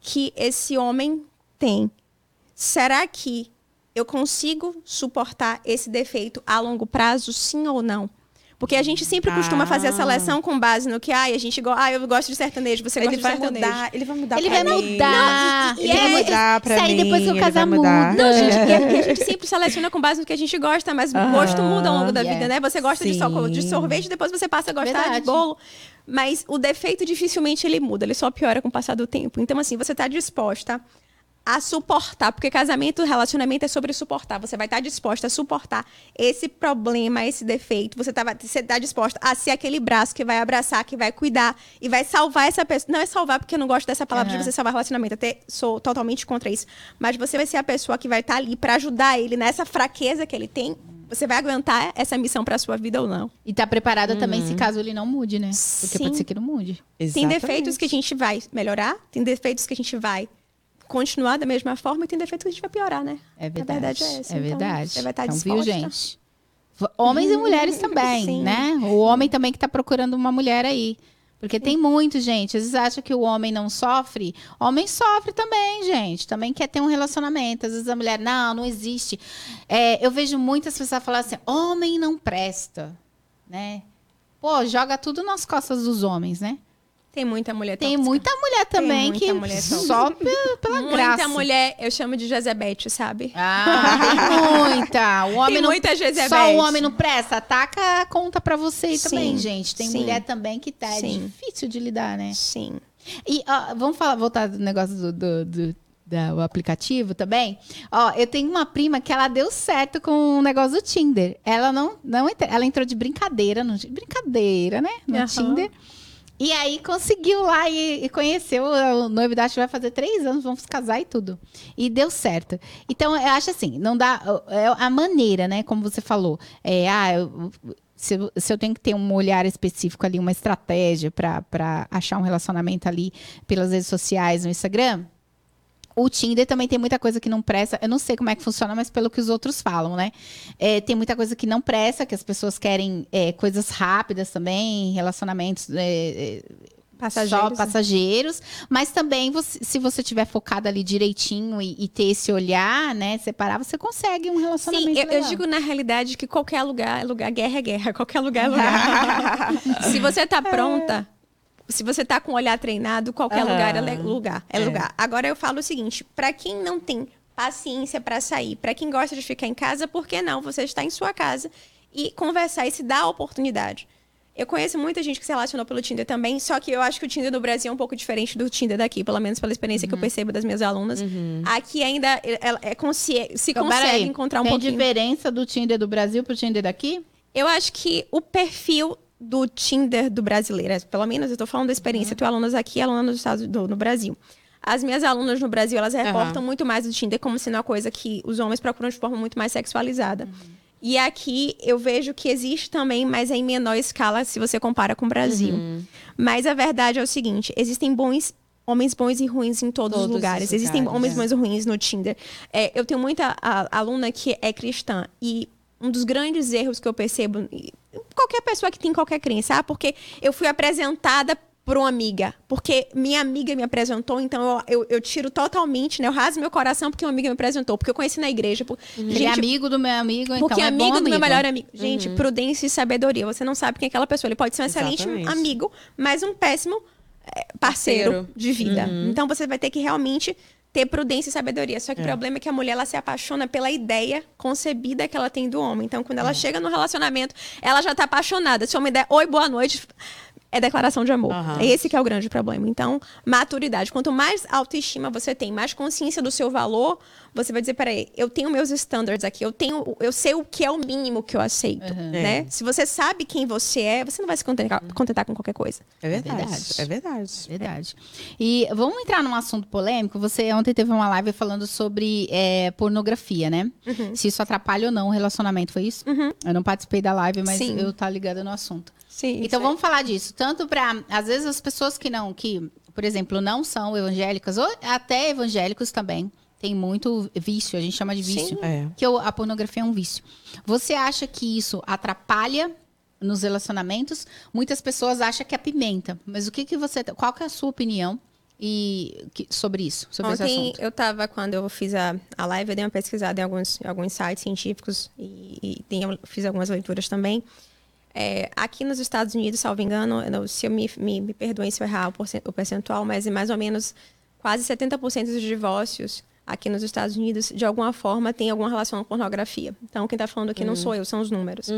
que esse homem tem. Será que eu consigo suportar esse defeito a longo prazo, sim ou não? Porque a gente sempre costuma Ah. fazer a seleção com base no que, ai, a gente gosta, ah, eu gosto de sertanejo, você Ele gosta vai de sertanejo. mudar, ele vai mudar Ele pra vai mim. mudar. Não, e- e Ele vai é- mudar pra mim. depois que ele casar muda. Não, gente, e a, e a gente sempre seleciona com base no que a gente gosta, mas o gosto muda ao longo da vida, né? Você gosta de, só- de sorvete, depois você passa a gostar Verdade. de bolo. Mas o defeito dificilmente ele muda, ele só piora com o passar do tempo. Então, assim, você está disposta a suportar, porque casamento, relacionamento é sobre suportar. Você vai estar disposta a suportar esse problema, esse defeito. Você está você tá disposta a ser aquele braço que vai abraçar, que vai cuidar e vai salvar essa pessoa. Não é salvar porque eu não gosto dessa palavra Aham. de você salvar relacionamento. Até sou totalmente contra isso. Mas você vai ser a pessoa que vai estar ali para ajudar ele nessa fraqueza que ele tem. Você vai aguentar essa missão para sua vida ou não? E tá preparada também se caso ele não mude, né? Porque Sim. pode ser que não mude. Tem Exatamente. defeitos que a gente vai melhorar, tem defeitos que a gente vai continuar da mesma forma e tem defeitos que a gente vai piorar, né? É A verdade. verdade é essa. É então verdade. Você vai estar então, viu, gente? Homens e mulheres também, Sim. né? O homem também que tá procurando uma mulher aí. Porque tem muito, gente. Às vezes acha que o homem não sofre. Homem sofre também, gente. Também quer ter um relacionamento. Às vezes a mulher, não, não existe. É, eu vejo muitas pessoas falar assim: homem não presta, né? Pô, joga tudo nas costas dos homens, né? Tem muita mulher Tem tóxica. muita mulher também muita que mulher só pe- pela Muita graça. mulher, eu chamo de Jezebete, sabe? Ah, tem muita. O homem Tem não, muita Jezebete. Só o homem não presta. Ataca a conta pra você Sim, também, gente. Tem sim. mulher também que tá é difícil de lidar, né? Sim. E ó, vamos falar, voltar do negócio do, do, do- aplicativo também. Ó, eu tenho uma prima que ela deu certo com o negócio do Tinder. Ela não, não ela entrou de brincadeira, no, brincadeira, né? No Aham. Tinder. E aí conseguiu lá e, e conheceu o noivo da vai fazer três anos, vamos casar e tudo. E deu certo. Então, eu acho assim, não dá. É a maneira, né? Como você falou. É, ah, eu- se, eu- se eu tenho que ter um olhar específico ali, uma estratégia para achar um relacionamento ali pelas redes sociais, no Instagram. O Tinder também tem muita coisa que não presta. Eu não sei como é que funciona, mas pelo que os outros falam, né? É, tem muita coisa que não presta, que as pessoas querem é, coisas rápidas também, relacionamentos é, é, Passageiros, só né? passageiros. Mas também, você- se você tiver focado ali direitinho e, e ter esse olhar, né? Separar, você consegue um relacionamento Sim, eu, eu digo na realidade que qualquer lugar é lugar, guerra é guerra, qualquer lugar é lugar. se você tá pronta, se você tá com o olhar treinado, qualquer lugar é le- lugar, é, É. lugar. Agora eu falo o seguinte, pra quem não tem paciência pra sair, pra quem gosta de ficar em casa, por que não você está em sua casa e conversar e se dar a oportunidade? Eu conheço muita gente que se relacionou pelo Tinder também, só que eu acho que o Tinder do Brasil é um pouco diferente do Tinder daqui, pelo menos pela experiência que Uhum. eu percebo das minhas alunas. Aqui ainda ela é consci... se Então, consegue peraí, encontrar um tem pouquinho. diferença do Tinder do Brasil pro Tinder daqui? Eu acho que o perfil do Tinder do brasileiro, é, pelo menos eu tô falando da experiência, Uhum. eu tenho alunas aqui e alunas nos Estados do, no Brasil. As minhas alunas no Brasil, elas reportam muito mais do Tinder como sendo uma coisa que os homens procuram de forma muito mais sexualizada. Uhum. E aqui eu vejo que existe também, mas é em menor escala se você compara com o Brasil. Uhum. Mas a verdade é o seguinte: existem bons homens bons e ruins em todos, Todos os os lugares. Existem lugares, homens é. bons e ruins no Tinder. É, eu tenho muita a- aluna que é cristã e um dos grandes erros que eu percebo, qualquer pessoa que tem qualquer crença, ah, porque eu fui apresentada por uma amiga, porque minha amiga me apresentou, então eu, eu, eu tiro totalmente, né? Eu raso meu coração porque uma amiga me apresentou, porque eu conheci na igreja. Por... Ele é amigo do meu amigo, então Porque é amigo bom do meu amigo. melhor amigo. Gente, prudência e sabedoria. Você não sabe quem é aquela pessoa. Ele pode ser um excelente Exatamente. amigo, mas um péssimo é, parceiro, Parceiro. de vida. Então você vai ter que realmente ter prudência e sabedoria. Só que o problema é que a mulher ela se apaixona pela ideia concebida que ela tem do homem. Então, quando ela chega no relacionamento, ela já tá apaixonada. Se o homem der oi, boa noite, é declaração de amor. É esse que é o grande problema. Então, maturidade. Quanto mais autoestima você tem, mais consciência do seu valor, você vai dizer, peraí, eu tenho meus standards aqui, eu tenho, eu sei o que é o mínimo que eu aceito, né? É. Se você sabe quem você é, você não vai se contentar, contentar com qualquer coisa. É verdade. verdade. É verdade. Verdade. E vamos entrar num assunto polêmico. Você ontem teve uma live falando sobre é, pornografia, né? Se isso atrapalha ou não o relacionamento, foi isso? Eu não participei da live, mas Sim. eu tá ligada no assunto. Sim. Então vamos falar disso. Tanto para, às vezes, as pessoas que não, que, por exemplo, não são evangélicas, ou até evangélicos também, tem muito vício, a gente chama de vício. É. Que o- a pornografia é um vício. Você acha que isso atrapalha nos relacionamentos? Muitas pessoas acham que apimenta. Mas o que, que você. Qual que é a sua opinião e, que- sobre isso? Sobre esse Ontem assunto? eu tava, quando eu fiz a, a live, eu dei uma pesquisada em alguns, alguns sites científicos e, e tem- eu fiz algumas leituras também. É, aqui nos Estados Unidos, salvo engano, eu se eu me, me, me perdoem se eu errar o percentual, mas é mais ou menos quase 70% dos divórcios aqui nos Estados Unidos, de alguma forma, tem alguma relação com pornografia. Então, quem está falando aqui não sou eu, são os números.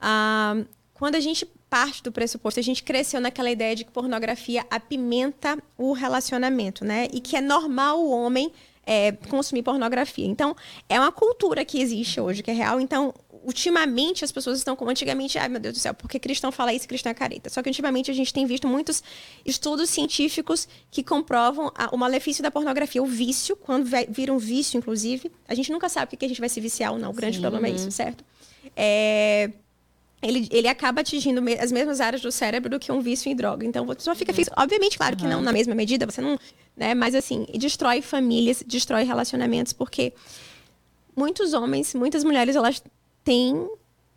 Ah, quando a gente parte do pressuposto, a gente cresceu naquela ideia de que pornografia apimenta o relacionamento, né? E que é normal o homem é, consumir pornografia. Então, é uma cultura que existe hoje, que é real. Então, ultimamente, as pessoas estão como antigamente, ai meu Deus do céu, porque cristão fala isso, cristão é careta. Só que ultimamente a gente tem visto muitos estudos científicos que comprovam a- o malefício da pornografia, o vício, quando vai- vira um vício, inclusive. A gente nunca sabe o que a gente vai se viciar ou não. O grande problema é isso, certo? É, ele, ele acaba atingindo me- as mesmas áreas do cérebro do que um vício em droga. Então, você só fica fixo. Obviamente, claro que não na mesma medida, você não. Né? Mas, assim, destrói famílias, destrói relacionamentos, porque muitos homens, muitas mulheres, elas têm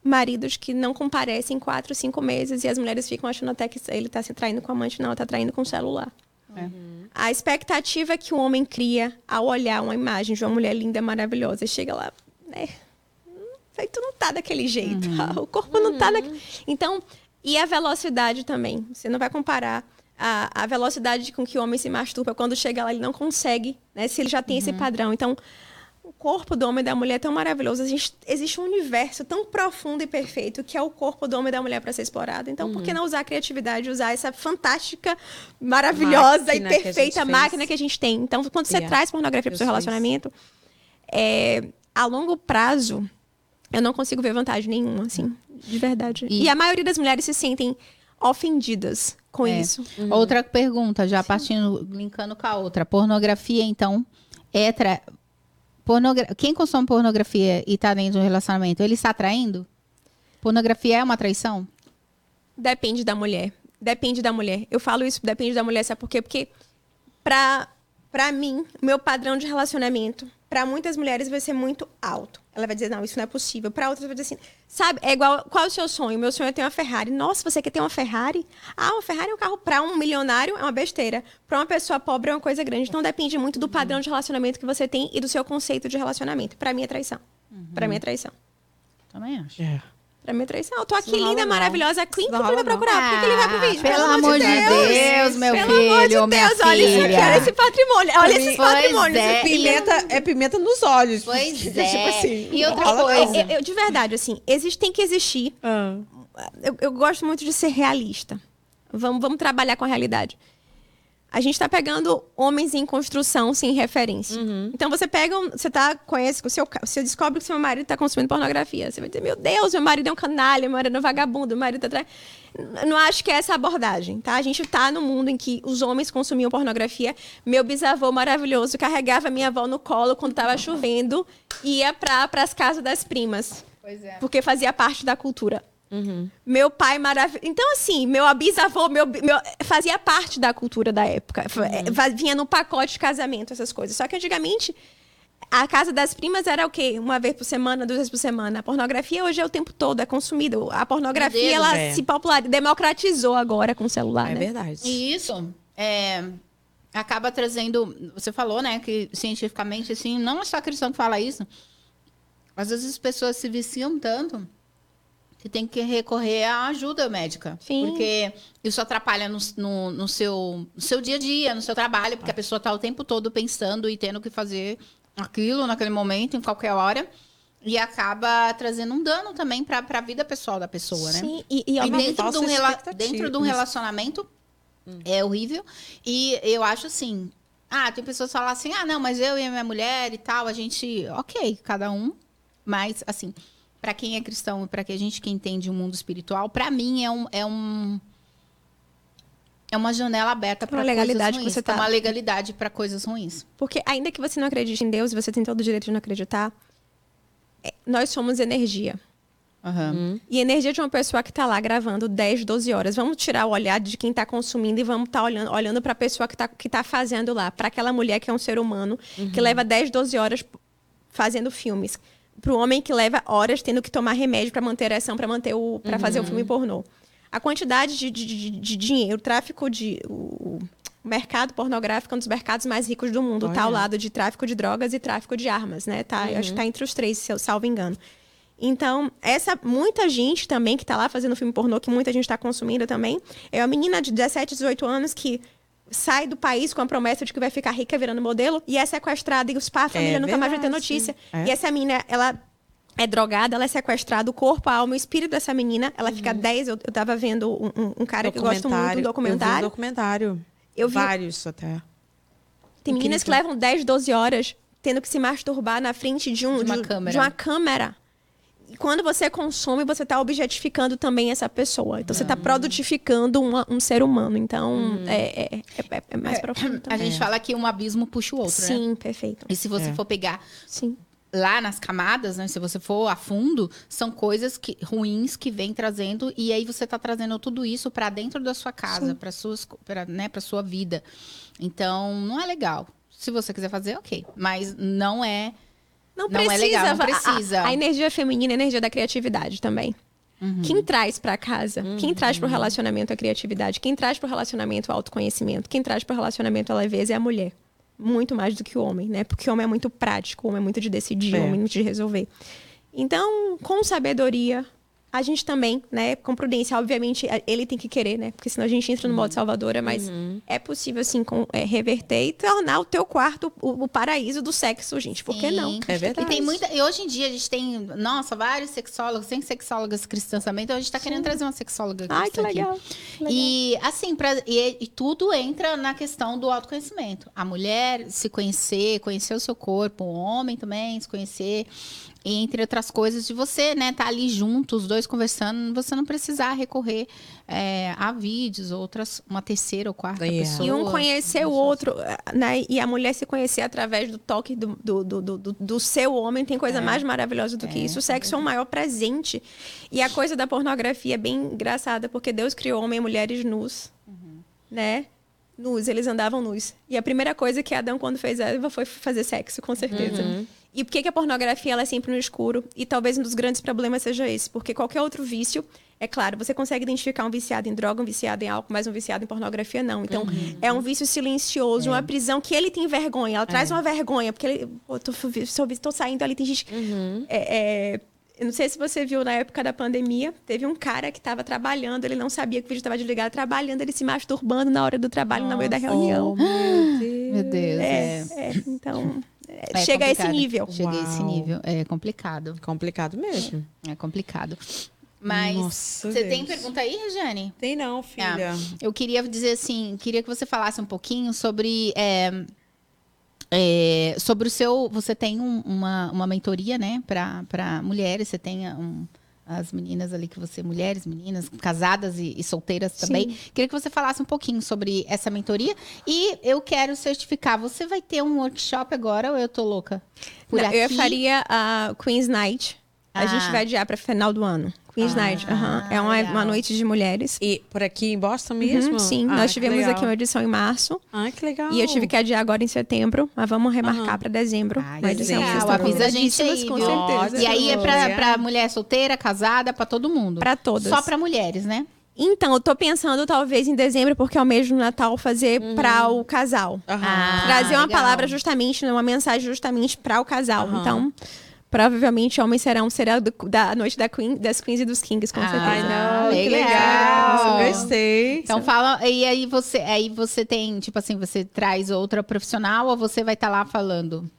maridos que não comparecem quatro, cinco meses e as mulheres ficam achando até que ele está se traindo com a amante, não, está traindo com o celular. É. A expectativa que o homem cria ao olhar uma imagem de uma mulher linda, maravilhosa, e chega lá, né? Aí tu não tá daquele jeito. O corpo não tá daquele. Então, e a velocidade também. Você não vai comparar a, a velocidade com que o homem se masturba quando chega lá, ele não consegue, né? Se ele já tem esse padrão. Então, corpo do homem e da mulher é tão maravilhoso. Existe, existe um universo tão profundo e perfeito que é o corpo do homem e da mulher para ser explorado. Então, por que não usar a criatividade, usar essa fantástica, maravilhosa Máquina e que gente perfeita fez. máquina que a gente tem? Então, quando você Yeah. traz pornografia para o seu fez. relacionamento, é, a longo prazo, eu não consigo ver vantagem nenhuma, assim, de verdade. E- E, a maioria das mulheres se sentem ofendidas com É. isso. Outra pergunta, já partindo, linkando com a outra. Pornografia, então, é. Tra... Pornogra... Quem consome pornografia e tá dentro de um relacionamento, ele está traindo? Pornografia é uma traição? Depende da mulher. Depende da mulher. Eu falo isso, depende da mulher, sabe por quê? Porque pra, pra mim, meu padrão de relacionamento, pra muitas mulheres vai ser muito alto. Ela vai dizer, não, isso não é possível. Pra outras vai dizer assim, sabe, é igual, qual é o seu sonho? Meu sonho é ter uma Ferrari. Nossa, você quer ter uma Ferrari? Ah, uma Ferrari é um carro pra um milionário, é uma besteira. Pra uma pessoa pobre é uma coisa grande. Então depende muito do padrão de relacionamento que você tem e do seu conceito de relacionamento. Pra mim é traição. Pra mim é traição. Também acho. É. Pra é traição. Eu tô aqui Isso não linda, não. maravilhosa. Isso que ele vai procurar? Por que, que ele vai pro vídeo? Ah, Pelo amor de Deus, meu Pelo filho, amor de minha Deus, olha isso aqui, filha. olha esse patrimônio. Olha esses Pois patrimônios. é. Pimenta, é pimenta nos olhos. Pois tipo é. assim, E outra rola coisa. Eu, eu- de verdade, assim, existe, tem que existir. Ah. Eu, eu gosto muito de ser realista. Vamos, vamos trabalhar com a realidade. A gente tá pegando homens em construção sem referência. Então você pega, um- você tá, conhece, o seu, você descobre que seu marido tá consumindo pornografia. Você vai dizer, meu Deus, meu marido é um canalha, meu marido é um vagabundo, meu marido tá Não acho que é essa a abordagem, tá? A gente tá no mundo em que os homens consumiam pornografia. Meu bisavô maravilhoso carregava minha avó no colo quando tava chovendo e ia para as casas das primas. Pois é. Porque fazia parte da cultura. Meu pai maravilhoso. Então, assim, meu bisavô meu, meu- fazia parte da cultura da época. É, va- Vinha no pacote de casamento, essas coisas. Só que antigamente, a casa das primas era o quê? Uma vez por semana, duas vezes por semana. A pornografia hoje é o tempo todo, é consumida. A pornografia, Deus, ela é. se popular, democratizou agora com o celular, É né? verdade. E isso é, acaba trazendo. Você falou, né, que cientificamente, assim, não é só a cristão que fala isso. Às vezes as pessoas se viciam tanto que tem que recorrer à ajuda médica. Sim. Porque isso atrapalha no, no, no seu, no seu dia a dia, no seu trabalho, porque a pessoa está o tempo todo pensando e tendo que fazer aquilo naquele momento, em qualquer hora. E acaba trazendo um dano também para a vida pessoal da pessoa, né? Sim, e, e, E dentro de, um rela- dentro de um relacionamento é horrível. E eu acho assim. Ah, tem pessoas que falam assim: ah, não, mas eu e a minha mulher e tal, a gente. Ok, cada um. Mas, assim, para quem é cristão e pra que a gente que entende o mundo espiritual, pra mim é um. É, um, é uma janela aberta para Uma coisas legalidade que ruins. você tá- É uma legalidade para coisas ruins. Porque ainda que você não acredite em Deus, e você tem todo o direito de não acreditar, é, nós somos energia. Aham. E a energia de uma pessoa que tá lá gravando 10, 12 horas. Vamos tirar o olhar de quem tá consumindo e vamos estar olhando, olhando para a pessoa que tá, que tá fazendo lá. Para aquela mulher que é um ser humano, que leva 10, 12 horas fazendo filmes. Para o homem que leva horas tendo que tomar remédio para manter a ereção, para manter o para fazer o filme pornô. A quantidade de, de, de- de dinheiro, o tráfico de. O, o mercado pornográfico é um dos mercados mais ricos do mundo. Tá ao Olha. lado de tráfico de drogas e tráfico de armas, né? Tá, eu Acho que tá entre os três, se eu salvo engano. Então, essa muita gente também que tá lá fazendo filme pornô, que muita gente tá consumindo também, é uma menina de 17, 18 anos que sai do país com a promessa de que vai ficar rica virando modelo e é sequestrada e os pais, a família nunca mais vai ter verdade. notícia. É. E essa menina, ela é drogada, ela é sequestrada, o corpo, a alma, o espírito dessa menina, ela fica 10, eu, eu tava vendo um, um- um cara que eu gosto muito do Eu vi um documentário. documentário. Eu vi- Vários até. Tem meninas que levam 10, 12 horas tendo que se masturbar na frente de, um, De uma de- câmera. de uma câmera. E quando você consome, você está objetificando também essa pessoa. Então, você está produtificando uma- um ser humano. Então, Hum. é, é- é- é mais profundo A também. gente fala que um abismo puxa o outro, né? Sim, perfeito. E se você É. for pegar Sim. lá nas camadas, né? Se você for a fundo, são coisas que, ruins que vem trazendo e aí você tá trazendo tudo isso para dentro da sua casa, para suas, pra, né, para sua vida. Então, não é legal. Se você quiser fazer, ok, mas não é. Não, Não é precisa. legal, não precisa. A, a energia feminina é a energia da criatividade também. Uhum. Quem traz pra casa? Quem traz pro relacionamento a criatividade? Quem traz pro relacionamento o autoconhecimento? Quem traz pro relacionamento a leveza é a mulher. Muito mais do que o homem, né? Porque o homem é muito prático, o homem é muito de decidir, É. o homem é muito de resolver. Então, com sabedoria, a gente também, né? Com prudência, obviamente, a- ele tem que querer, né? Porque senão a gente entra no modo salvadora, mas é possível, assim, com- é, reverter e tornar o teu quarto o, o paraíso do sexo, gente. Por que Sim. não? É verdade. E tem muita. E hoje em dia a gente tem, nossa, vários sexólogos, tem sexólogas cristãs também. Então a gente tá querendo trazer uma sexóloga cristã Ai, que legal. que legal. E assim, pra, e, e tudo entra na questão do autoconhecimento. A mulher se conhecer, conhecer o seu corpo, o homem também se conhecer, entre outras coisas, de você, né, tá ali juntos, os dois conversando, você não precisar recorrer é, a vídeos, outras, uma terceira ou quarta Yeah. pessoa. E um conhecer o outro, né? E a mulher se conhecer através do toque do, do, do, do, do- seu homem tem coisa mais maravilhosa do que isso. O sexo é um maior presente. E a coisa da pornografia é bem engraçada, porque Deus criou homem e mulheres nus, né? Nus, eles andavam nus. E a primeira coisa que Adão, quando fez Eva, foi fazer sexo, com certeza. E por que, que a pornografia ela é sempre no escuro? E talvez um dos grandes problemas seja esse, porque qualquer outro vício, é claro, você consegue identificar um viciado em droga, um viciado em álcool, mas um viciado em pornografia não. Então, é um vício silencioso, uma prisão que ele tem vergonha, ela traz uma vergonha, porque ele, pô, tô, tô, saindo ali, tem gente. É, é, eu não sei se você viu na época da pandemia, teve um cara que estava trabalhando, ele não sabia que o vídeo estava desligado, trabalhando, ele se masturbando na hora do trabalho, no meio da reunião. Oh, meu Deus. Meu Deus, É, é. é, então, é, É chega a esse complicado. nível. Chega a esse nível. É complicado. Complicado mesmo. É complicado. Mas Nossa, você tem Deus. pergunta aí, Regiane? Tem não, filha. Eu queria dizer assim, queria que você falasse um pouquinho sobre é, é, sobre o seu. Você tem um- uma, uma mentoria, né, para mulheres. Você tem um, as meninas ali que você, mulheres, meninas, casadas e, e solteiras também. Queria que você falasse um pouquinho sobre essa mentoria. E eu quero certificar. Você vai ter um workshop agora ou eu tô louca? Por Não, aqui? Eu faria a Queen's Night. A Ah. gente vai adiar para final do ano. Queen's Ah, Night, aham. é uma, uma noite de mulheres. E por aqui em Boston mesmo? Uhum, sim, Ah, nós tivemos aqui uma edição em março. Ah, que legal. E eu tive que adiar agora em setembro, mas vamos remarcar para dezembro. Ai, uma edição legal. vocês estão Avisa a gente aí, com viu? certeza. E aí é pra mulher solteira, casada, pra todo mundo. Para todas. Só pra mulheres, né? Então, eu tô pensando talvez em dezembro, porque é o mês do Natal, fazer para o casal. Aham. Ah, Trazer uma legal. palavra justamente, né, uma mensagem justamente para o casal. Então, provavelmente homens serão será do- da noite da Queen, das Queens e dos Kings, com Ah, certeza. Ai, não, que Legal. legal. Gostei. Então fala, e aí você, aí você tem, tipo assim, você traz outra profissional ou você vai estar lá falando?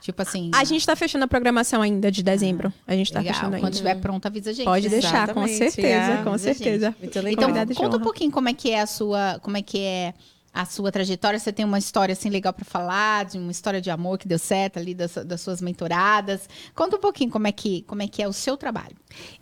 Tipo assim. A gente tá fechando a programação ainda de dezembro. A gente tá legal. fechando ainda. Quando estiver pronto, avisa a gente. Pode né? deixar, com Exatamente, certeza, é. com certeza. Muito legal. Então, conta um pouquinho como é que é a sua, como é que é a sua trajetória? Você tem uma história assim legal para falar, de uma história de amor que deu certo ali das, das, suas mentoradas? Conta um pouquinho como é que como é que é o seu trabalho.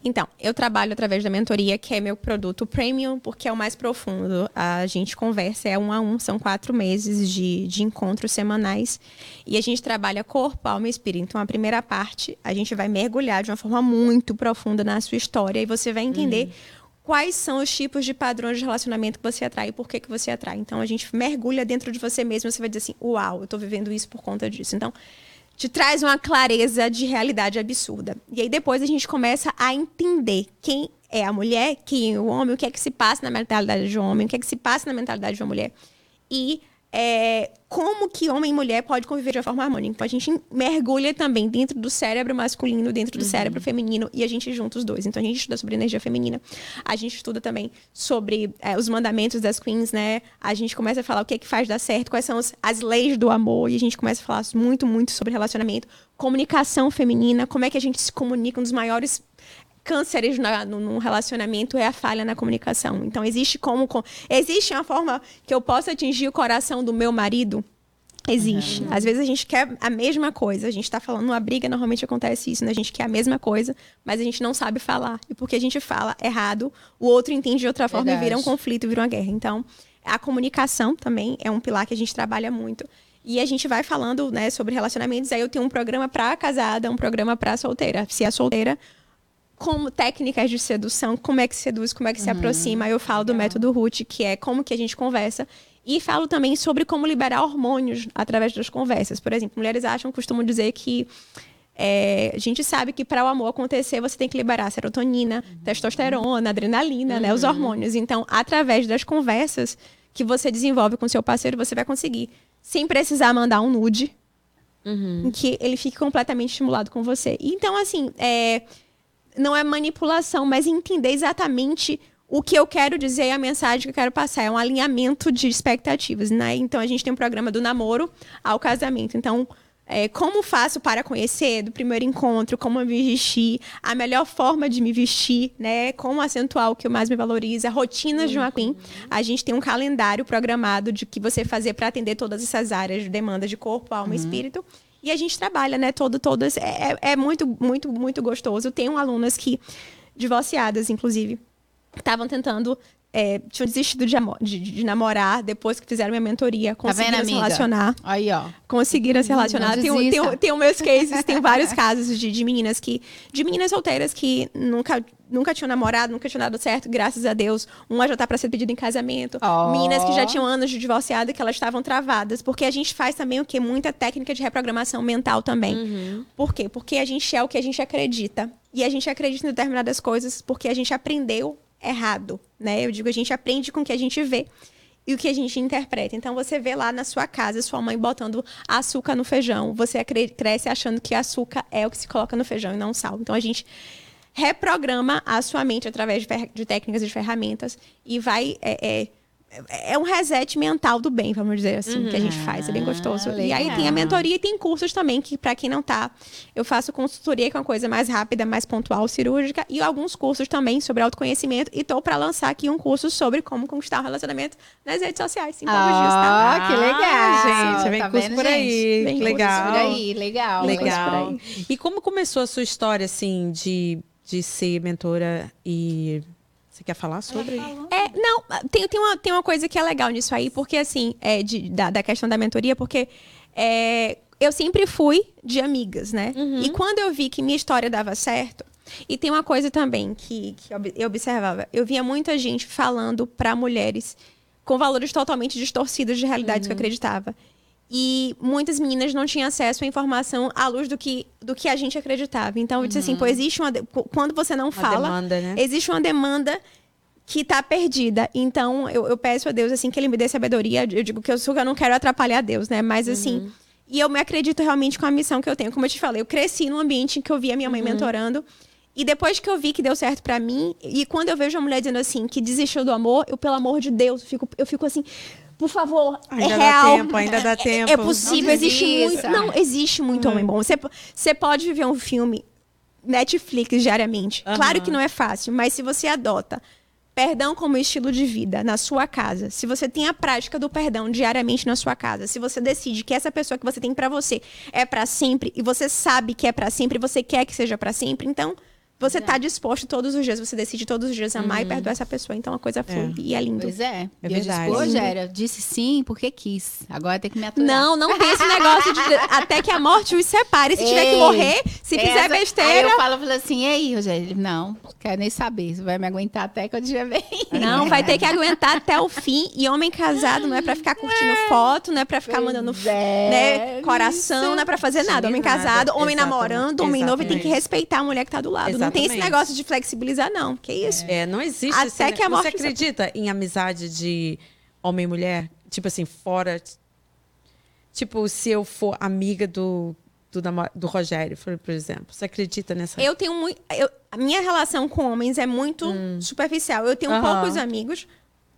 Então, eu trabalho através da mentoria, que é meu produto premium, porque é o mais profundo. A gente conversa, é um a um, são quatro meses de, de encontros semanais. E a gente trabalha corpo, alma e espírito. Então, a primeira parte, a gente vai mergulhar de uma forma muito profunda na sua história e você vai entender. Uhum quais são os tipos de padrões de relacionamento que você atrai e por que, que você atrai. Então, a gente mergulha dentro de você mesmo, você vai dizer assim, uau, eu estou vivendo isso por conta disso. Então, te traz uma clareza de realidade absurda. E aí, depois, a gente começa a entender quem é a mulher, quem é o homem, o que é que se passa na mentalidade de um homem, o que é que se passa na mentalidade de uma mulher. E é, como que homem e mulher pode conviver de uma forma harmônica. Então a gente mergulha também dentro do cérebro masculino, dentro do uhum. cérebro feminino e a gente junta os dois. Então a gente estuda sobre energia feminina, a gente estuda também sobre é, os mandamentos das queens, né? A gente começa a falar o que é que faz dar certo, quais são as, as leis do amor e a gente começa a falar muito, muito sobre relacionamento, comunicação feminina, como é que a gente se comunica, um dos maiores cânceres na, num relacionamento é a falha na comunicação. Então, existe como. Existe uma forma que eu possa atingir o coração do meu marido? Existe. Uhum. Às vezes a gente quer a mesma coisa. A gente está falando uma briga, normalmente acontece isso, né? A gente quer a mesma coisa, mas a gente não sabe falar. E porque a gente fala errado, o outro entende de outra forma Verdade. e vira um conflito, vira uma guerra. Então, a comunicação também é um pilar que a gente trabalha muito. E a gente vai falando, né, sobre relacionamentos. Aí eu tenho um programa para casada, um programa para solteira. Se é solteira, como técnicas de sedução, como é que seduz, como é que uhum, se aproxima. Eu falo legal. do método Ruth, que é como que a gente conversa. E falo também sobre como liberar hormônios através das conversas. Por exemplo, mulheres acham, costumam dizer que é, a gente sabe que para o amor acontecer, você tem que liberar serotonina, uhum. testosterona, adrenalina, uhum. né, os uhum. hormônios. Então, através das conversas que você desenvolve com seu parceiro, você vai conseguir, sem precisar mandar um nude, uhum. em que ele fique completamente estimulado com você. Então, assim, é, não é manipulação, mas entender exatamente o que eu quero dizer e a mensagem que eu quero passar. É um alinhamento de expectativas, né? Então a gente tem um programa do namoro ao casamento. Então, é, como faço para conhecer do primeiro encontro, como me vestir, a melhor forma de me vestir, né? Como acentuar o que mais me valoriza, rotinas uhum. de uma queen. A gente tem um calendário programado de que você fazer para atender todas essas áreas de demanda de corpo, alma uhum. e espírito. E a gente trabalha, né? Todo, todas. É, é, é muito, muito, muito gostoso. Tenho alunas que, divorciadas, inclusive, estavam tentando é, tinham desistido de, de, de, namorar depois que fizeram minha mentoria. Conseguiram tá vendo, se relacionar. Aí, ó. Conseguiram se relacionar. Tem, tem, tem, meus cases, tem vários casos de, de meninas que. De meninas solteiras que nunca, nunca tinham namorado, nunca tinham dado certo, graças a Deus. Uma já tá para ser pedida em casamento. Oh. Meninas que já tinham anos de divorciada que elas estavam travadas. Porque a gente faz também o quê? Muita técnica de reprogramação mental também. Uhum. Por quê? Porque a gente é o que a gente acredita. E a gente acredita em determinadas coisas porque a gente aprendeu errado, né? Eu digo, a gente aprende com o que a gente vê e o que a gente interpreta. Então você vê lá na sua casa sua mãe botando açúcar no feijão, você cresce achando que açúcar é o que se coloca no feijão e não sal. Então a gente reprograma a sua mente através de, de técnicas e de ferramentas e vai é, é, é um reset mental do bem, vamos dizer assim, uhum. que a gente faz. É bem gostoso. Ah, e aí tem a mentoria e tem cursos também, que para quem não tá, eu faço consultoria, que é uma coisa mais rápida, mais pontual, cirúrgica, e alguns cursos também sobre autoconhecimento. E tô para lançar aqui um curso sobre como conquistar um relacionamento nas redes sociais. Em ah, dias, tá? Ah, que legal, gente. Vem tá curso vendo, por aí. Vem legal. por aí, legal. Legal. E como começou a sua história, assim, de, de ser mentora e você quer falar sobre? É, não, tem, tem, uma, tem uma coisa que é legal nisso aí, porque assim, é de, da, da questão da mentoria, porque é, eu sempre fui de amigas, né? Uhum. E quando eu vi que minha história dava certo, e tem uma coisa também que, que eu observava, eu via muita gente falando para mulheres com valores totalmente distorcidos de realidades uhum. que eu uhum. acreditava. E muitas meninas não tinham acesso à informação à luz do que, do que a gente acreditava. Então, eu disse assim, uhum. pô, existe uma. Quando você não fala, demanda, né? existe uma demanda que está perdida. Então, eu, eu, peço a Deus, assim, que ele me dê sabedoria. Eu digo que eu, eu não quero atrapalhar Deus, né? Mas, assim, uhum. e eu me acredito realmente com a missão que eu tenho. Como eu te falei, eu cresci num ambiente em que eu via minha mãe uhum. mentorando. E depois que eu vi que deu certo para mim, e quando eu vejo uma mulher dizendo assim, que desistiu do amor, eu, pelo amor de Deus, fico, eu fico assim, por favor, ainda é real. Tempo, ainda dá tempo. É, é possível, existe muito. Não, existe muito uhum. homem bom. Você, você pode viver um filme Netflix diariamente. Uhum. Claro que não é fácil, mas se você adota Perdão como estilo de vida na sua casa. Se você tem a prática do perdão diariamente na sua casa, se você decide que essa pessoa que você tem pra você é pra sempre e você sabe que é pra sempre, e você quer que seja pra sempre, então você tá disposto todos os dias, você decide todos os dias amar e perdoar essa pessoa. Então a coisa flui e é lindo. Pois é. É eu disse, verdade. Géria, disse sim porque quis. Agora tem que me aturar. Não, não tem esse negócio de até que a morte os separe. Se tiver que Ei, morrer, se fizer Essa- Aí besteira. eu falo, falo assim, e aí, Rogério? Não, quero nem saber. Você vai me aguentar até que eu dia bem. Não, vai ter que aguentar até o fim. E homem casado não é pra ficar curtindo foto, não é pra ficar mandando é, né, coração, não é pra fazer nada. Homem nada. casado, homem Exatamente. namorando, homem novo, e tem que Exatamente. respeitar a mulher que tá do lado. Não tem esse negócio de flexibilizar, não. Que isso? É, não existe Até esse que a morte Você acredita em amizade de homem e mulher? Tipo assim, fora. Tipo, se eu for amiga do, do, do Rogério, por exemplo. Você acredita nessa? Eu tenho muito. eu- a minha relação com homens é muito superficial. Eu tenho Hum. Aham. poucos amigos.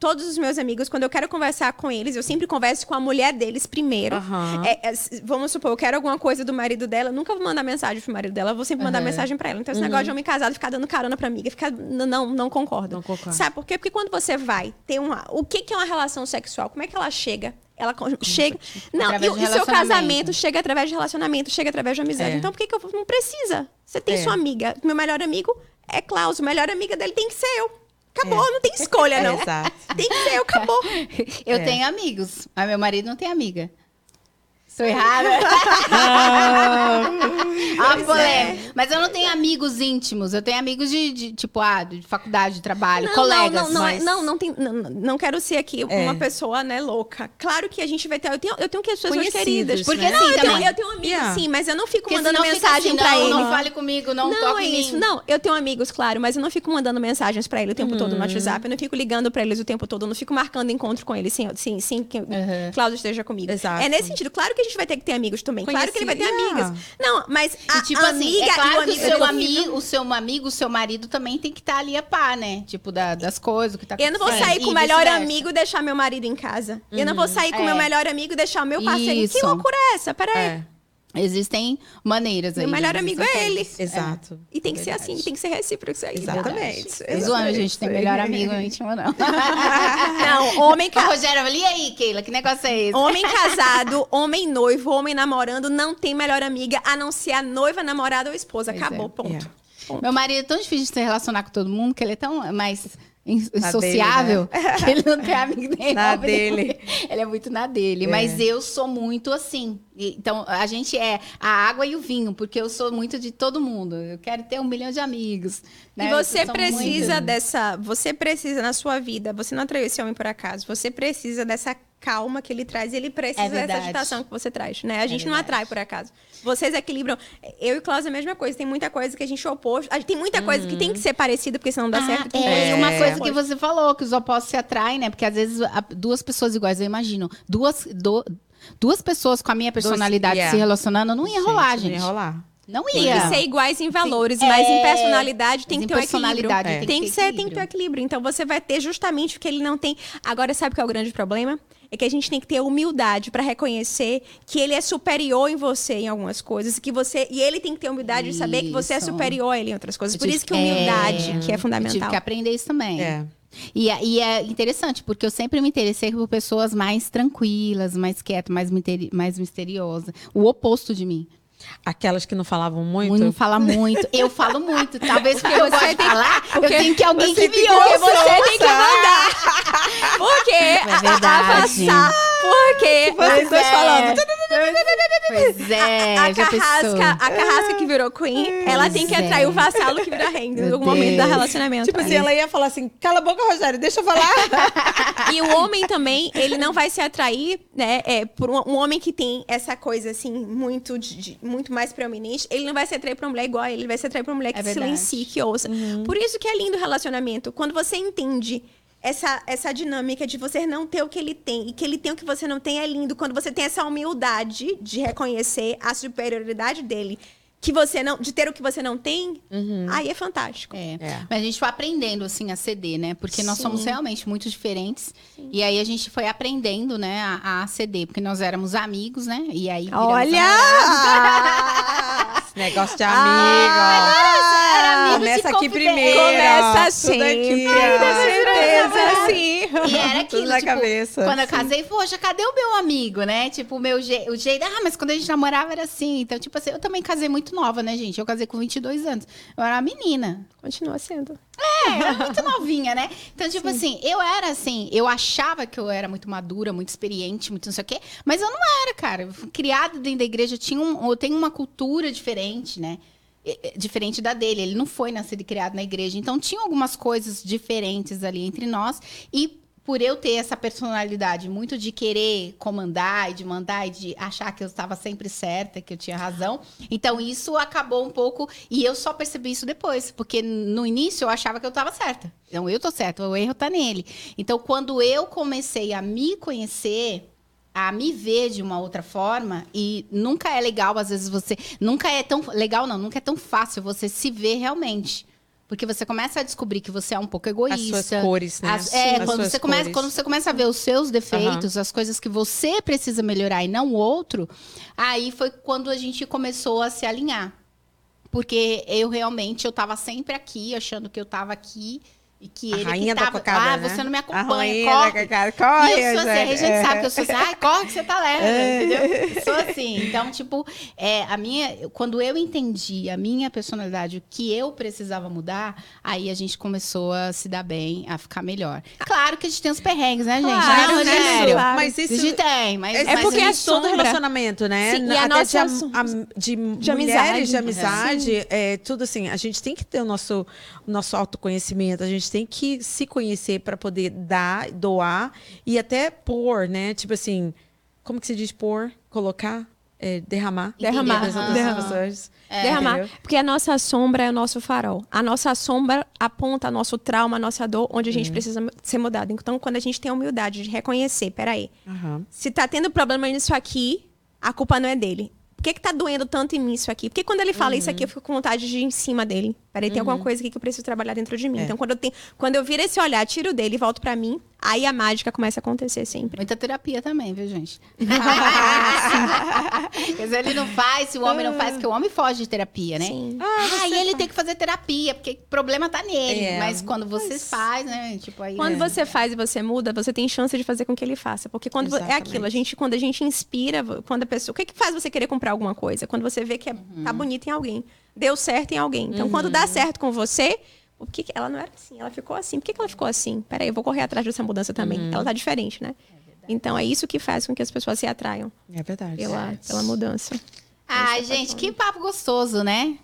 Todos os meus amigos, quando eu quero conversar com eles, eu sempre converso com a mulher deles primeiro. Aham. É, é, vamos supor, eu quero alguma coisa do marido dela, nunca vou mandar mensagem pro marido dela, eu vou sempre mandar Aham. mensagem pra ela. Então, esse Uhum. negócio de homem casado ficar dando carona pra amiga, ficar. Não, não concordo. Não concordo. Sabe por quê? Porque quando você vai ter uma. O que, que é uma relação sexual? Como é que ela chega? Ela chega. Não, e, o- seu casamento chega através de relacionamento, chega através de amizade. É. Então, por que, que eu não precisa? Você tem É. sua amiga. Meu melhor amigo é Klaus. O melhor amiga dele tem que ser eu. Acabou, É. não tem escolha, não. Exato. Tem que ser eu, acabou. Eu É. tenho amigos, mas meu marido não tem amiga. Sou errada? ah, polêmica. Mas eu não tenho amigos íntimos. Eu tenho amigos de, de, tipo, ah, de faculdade, de trabalho, Não, colegas. não, não, não, é- mas- não, não, tem, não, não quero ser aqui É. uma pessoa, né, louca. Claro que a gente vai ter. Eu tenho, eu tenho que as pessoas Conhecidos, queridas. Porque né? assim, eu, tenho, eu tenho amigos, Yeah. sim, mas eu não fico Porque mandando mensagem assim, pra não, ele. Não fale comigo, não, Não, toque é em isso. mim. Não, eu tenho amigos, claro, mas eu não fico mandando mensagens pra ele o tempo todo no WhatsApp. Eu não fico ligando pra eles o tempo todo. Eu não fico marcando encontro com ele sem, sem, sem que Uhum. Cláudio esteja comigo. Exato. É nesse sentido. Claro que a gente vai ter que ter amigos também. Claro que ele vai ter Conheci- amigas. Yeah. Não, mas a, E, tipo a assim, amiga é e claro o que o seu, amigo, o seu amigo, o seu marido também tem que estar ali a par, né? Tipo, da- das coisas, o que tá Eu não vou acontecendo. sair com o melhor amigo e deixar meu marido em casa. Eu não vou sair com o É. meu melhor amigo e deixar o meu parceiro. Isso. Que loucura é essa? Peraí. É, Existem maneiras aí. Meu melhor amigo é ele. formas. exato. E tem que ser assim, tem que ser recíproco isso aí. Exatamente. É zoando, a gente tem melhor amigo íntimo, não. Não, homem casado. Rogério, e aí, Keila, que negócio é esse? Homem casado, homem noivo, homem namorando, não tem melhor amiga a não ser a noiva, namorada ou esposa. Pois Acabou, é. ponto. Meu marido é tão difícil de se relacionar com todo mundo que ele é tão mais in- Na sociável que ele não tem amigo nenhum. Na Ele- dele. Ele é muito na dele. É. Mas eu sou muito assim. Então, a gente é a água e o vinho, porque eu sou muito de todo mundo. Eu quero ter um milhão de amigos. né? E você precisa muito- dessa. Você precisa na sua vida. Você não atraiu esse homem por acaso. Você precisa dessa calma que ele traz. E ele precisa É dessa agitação que você traz, né? A gente não verdade. atrai por acaso. Vocês equilibram. Eu e Klaus é a mesma coisa. Tem muita coisa que a gente é oposto. A gente- Tem muita coisa que tem que ser parecida, porque senão não dá Ah, certo. Tem é, e que uma não coisa que você falou, que os opostos se atraem, né? Porque às vezes duas pessoas iguais, eu imagino, duas, do- duas pessoas com a minha personalidade yeah. se relacionando, não ia rolar, gente. Não ia rolar. Não Tem ia. que ser iguais em valores, Sim, mas em é, personalidade tem mas que em ter um equilíbrio. É. tem Tem que que ter ser, tem que equilíbrio. ter um equilíbrio. Então você vai ter justamente o que ele não tem. Agora, sabe qual é o grande problema? É que a gente tem que ter humildade para reconhecer que ele é superior em você em algumas coisas, que você e ele tem que ter humildade de saber que você é Isso. superior a ele em outras coisas. Eu Por tive- isso que humildade, é, que é Eu fundamental. tive que aprender isso também. É. E, é- e é interessante, porque eu sempre me interessei por pessoas mais tranquilas, mais quietas, mais, mais misteriosas. O oposto de mim. Aquelas que não falavam muito. Não fala muito. Eu falo muito. Talvez porque eu gosto de falar, eu porque tenho que alguém que me ouça. você tem que mandar. Porque É a- a- avançar. Porque Vocês dois falando. Pois é, a, já carrasca, a carrasca que virou queen, ela tem que Pois atrair é. o vassalo que vira rei em algum momento Deus. relacionamento. Tipo assim, ela ia falar assim: cala a boca, Rogério, deixa eu falar. E o homem também, ele não vai se atrair, né, é, por um, um homem que tem essa coisa, assim, muito, de- de- muito mais preeminente, ele não vai se atrair pra uma mulher igual a ele, ele vai se atrair pra uma mulher que É silencie, que ouça. Por isso que é lindo o relacionamento. Quando você entende essa, essa dinâmica de você não ter o que ele tem e que ele tem o que você não tem, é lindo. Quando você tem essa humildade de reconhecer a superioridade dele, que você não, de ter o que você não tem, aí é fantástico. É. É. Mas a gente foi aprendendo, assim, a ceder, né? Porque nós Sim. somos realmente muito diferentes. E aí a gente foi aprendendo, né, a, a ceder. Porque nós éramos amigos, né? E aí Olha! Esse negócio de Ah, amigo. era amigo de Começa aqui primeiro. Começa Tudo sempre. aqui, Ai, ó. deve ser coisa, assim. E era aquilo, Tudo tipo, cabeça. quando eu casei, poxa, cadê o meu amigo, né? Tipo, o meu je o jeito, ah, mas quando a gente namorava era assim. Então, tipo assim, eu também casei muito nova, né, gente? Eu casei com 22 anos. Eu era uma menina. Continua sendo. É, eu era muito novinha, né? Então, tipo assim, eu era assim, eu achava que eu era muito madura, muito experiente, muito não sei o quê, mas eu não era, cara. Eu fui criada dentro da igreja, eu, tinha um, eu tenho uma cultura diferente, né? Diferente da dele. Ele não foi nascido e criado na igreja. Então, tinha algumas coisas diferentes ali entre nós. E por eu ter essa personalidade muito de querer comandar e de mandar e de achar que eu estava sempre certa, que eu tinha razão. Então isso acabou um pouco e eu só percebi isso depois, porque no início eu achava que eu estava certa. Então eu tô certa, o erro tá nele. Então quando eu comecei a me conhecer, a me ver de uma outra forma e nunca é legal às vezes você, nunca é tão legal não, nunca é tão fácil você se ver realmente. Porque você começa a descobrir que você é um pouco As egoísta. suas cores, né? As- é, As quando suas você, começa, cores. quando você começa a ver os seus defeitos, as coisas que você precisa melhorar e não o outro, aí foi quando a gente começou a se alinhar. Porque eu realmente, eu tava sempre aqui, achando que eu tava aqui e que A ele rainha que da tava, cocada, ah, né? você não me A acompanha, da corre. cocada, corre, E eu sou assim, a gente. sabe que eu sou assim, ai, corre que você tá leve, É. entendeu? Eu sou assim. Então, tipo, é, a minha, quando eu entendi a minha personalidade, o que eu precisava mudar, aí a gente começou a se dar bem, a ficar melhor. Claro que a gente tem os perrengues, né, gente? Claro, né, né, Rogério? claro. Mas isso A gente tem, mas... É, mas porque a é todo sombra. relacionamento, né? Sim, e a Até nossa de, am- de, mulheres, amizade. de amizade, é, tudo assim. A gente tem que ter o nosso, o nosso autoconhecimento, a gente tem que se conhecer para poder dar, doar e até pôr, né? Tipo assim, como que se diz pôr? Colocar? É, derramar? Derramar. outras Derramar. pessoas. Derramar. Porque a nossa sombra é o nosso farol. A nossa sombra aponta nosso trauma, a nossa dor, onde a gente precisa ser mudado. Então, quando a gente tem a humildade de reconhecer, peraí, Aham. se tá tendo problema nisso aqui, a culpa não é dele. Por que, que tá doendo tanto em mim isso aqui? Porque quando ele fala isso aqui, eu fico com vontade de ir em cima dele. Peraí, tem alguma coisa aqui que eu preciso trabalhar dentro de mim. É. Então, quando eu, tenho, quando eu viro esse olhar, tiro dele e volto pra mim, aí a mágica começa a acontecer sempre. Muita terapia também, viu, gente? Quer dizer, ele não faz, se o homem não faz, que o homem foge de terapia, né? Sim. Ah, e ele tem que fazer terapia, porque o problema tá nele. É, mas quando você mas- faz, né? Tipo, aí. Quando é. você faz e você muda, você tem chance de fazer com que ele faça. Porque quando vo- é Exatamente. aquilo, a gente, quando a gente inspira, quando a pessoa. O que, que faz você querer comprar alguma coisa? Quando você vê que é, Uhum. tá bonito em alguém. Deu certo em alguém. Então, quando dá certo com você. Por que ela não era assim? Ela ficou assim. Por que, que ela ficou assim? Peraí, eu vou correr atrás dessa mudança também. Uhum. Ela tá diferente, né? então é isso que faz com que as pessoas se atraiam É verdade. pela, pela mudança. Ai, gente, que papo gostoso, né?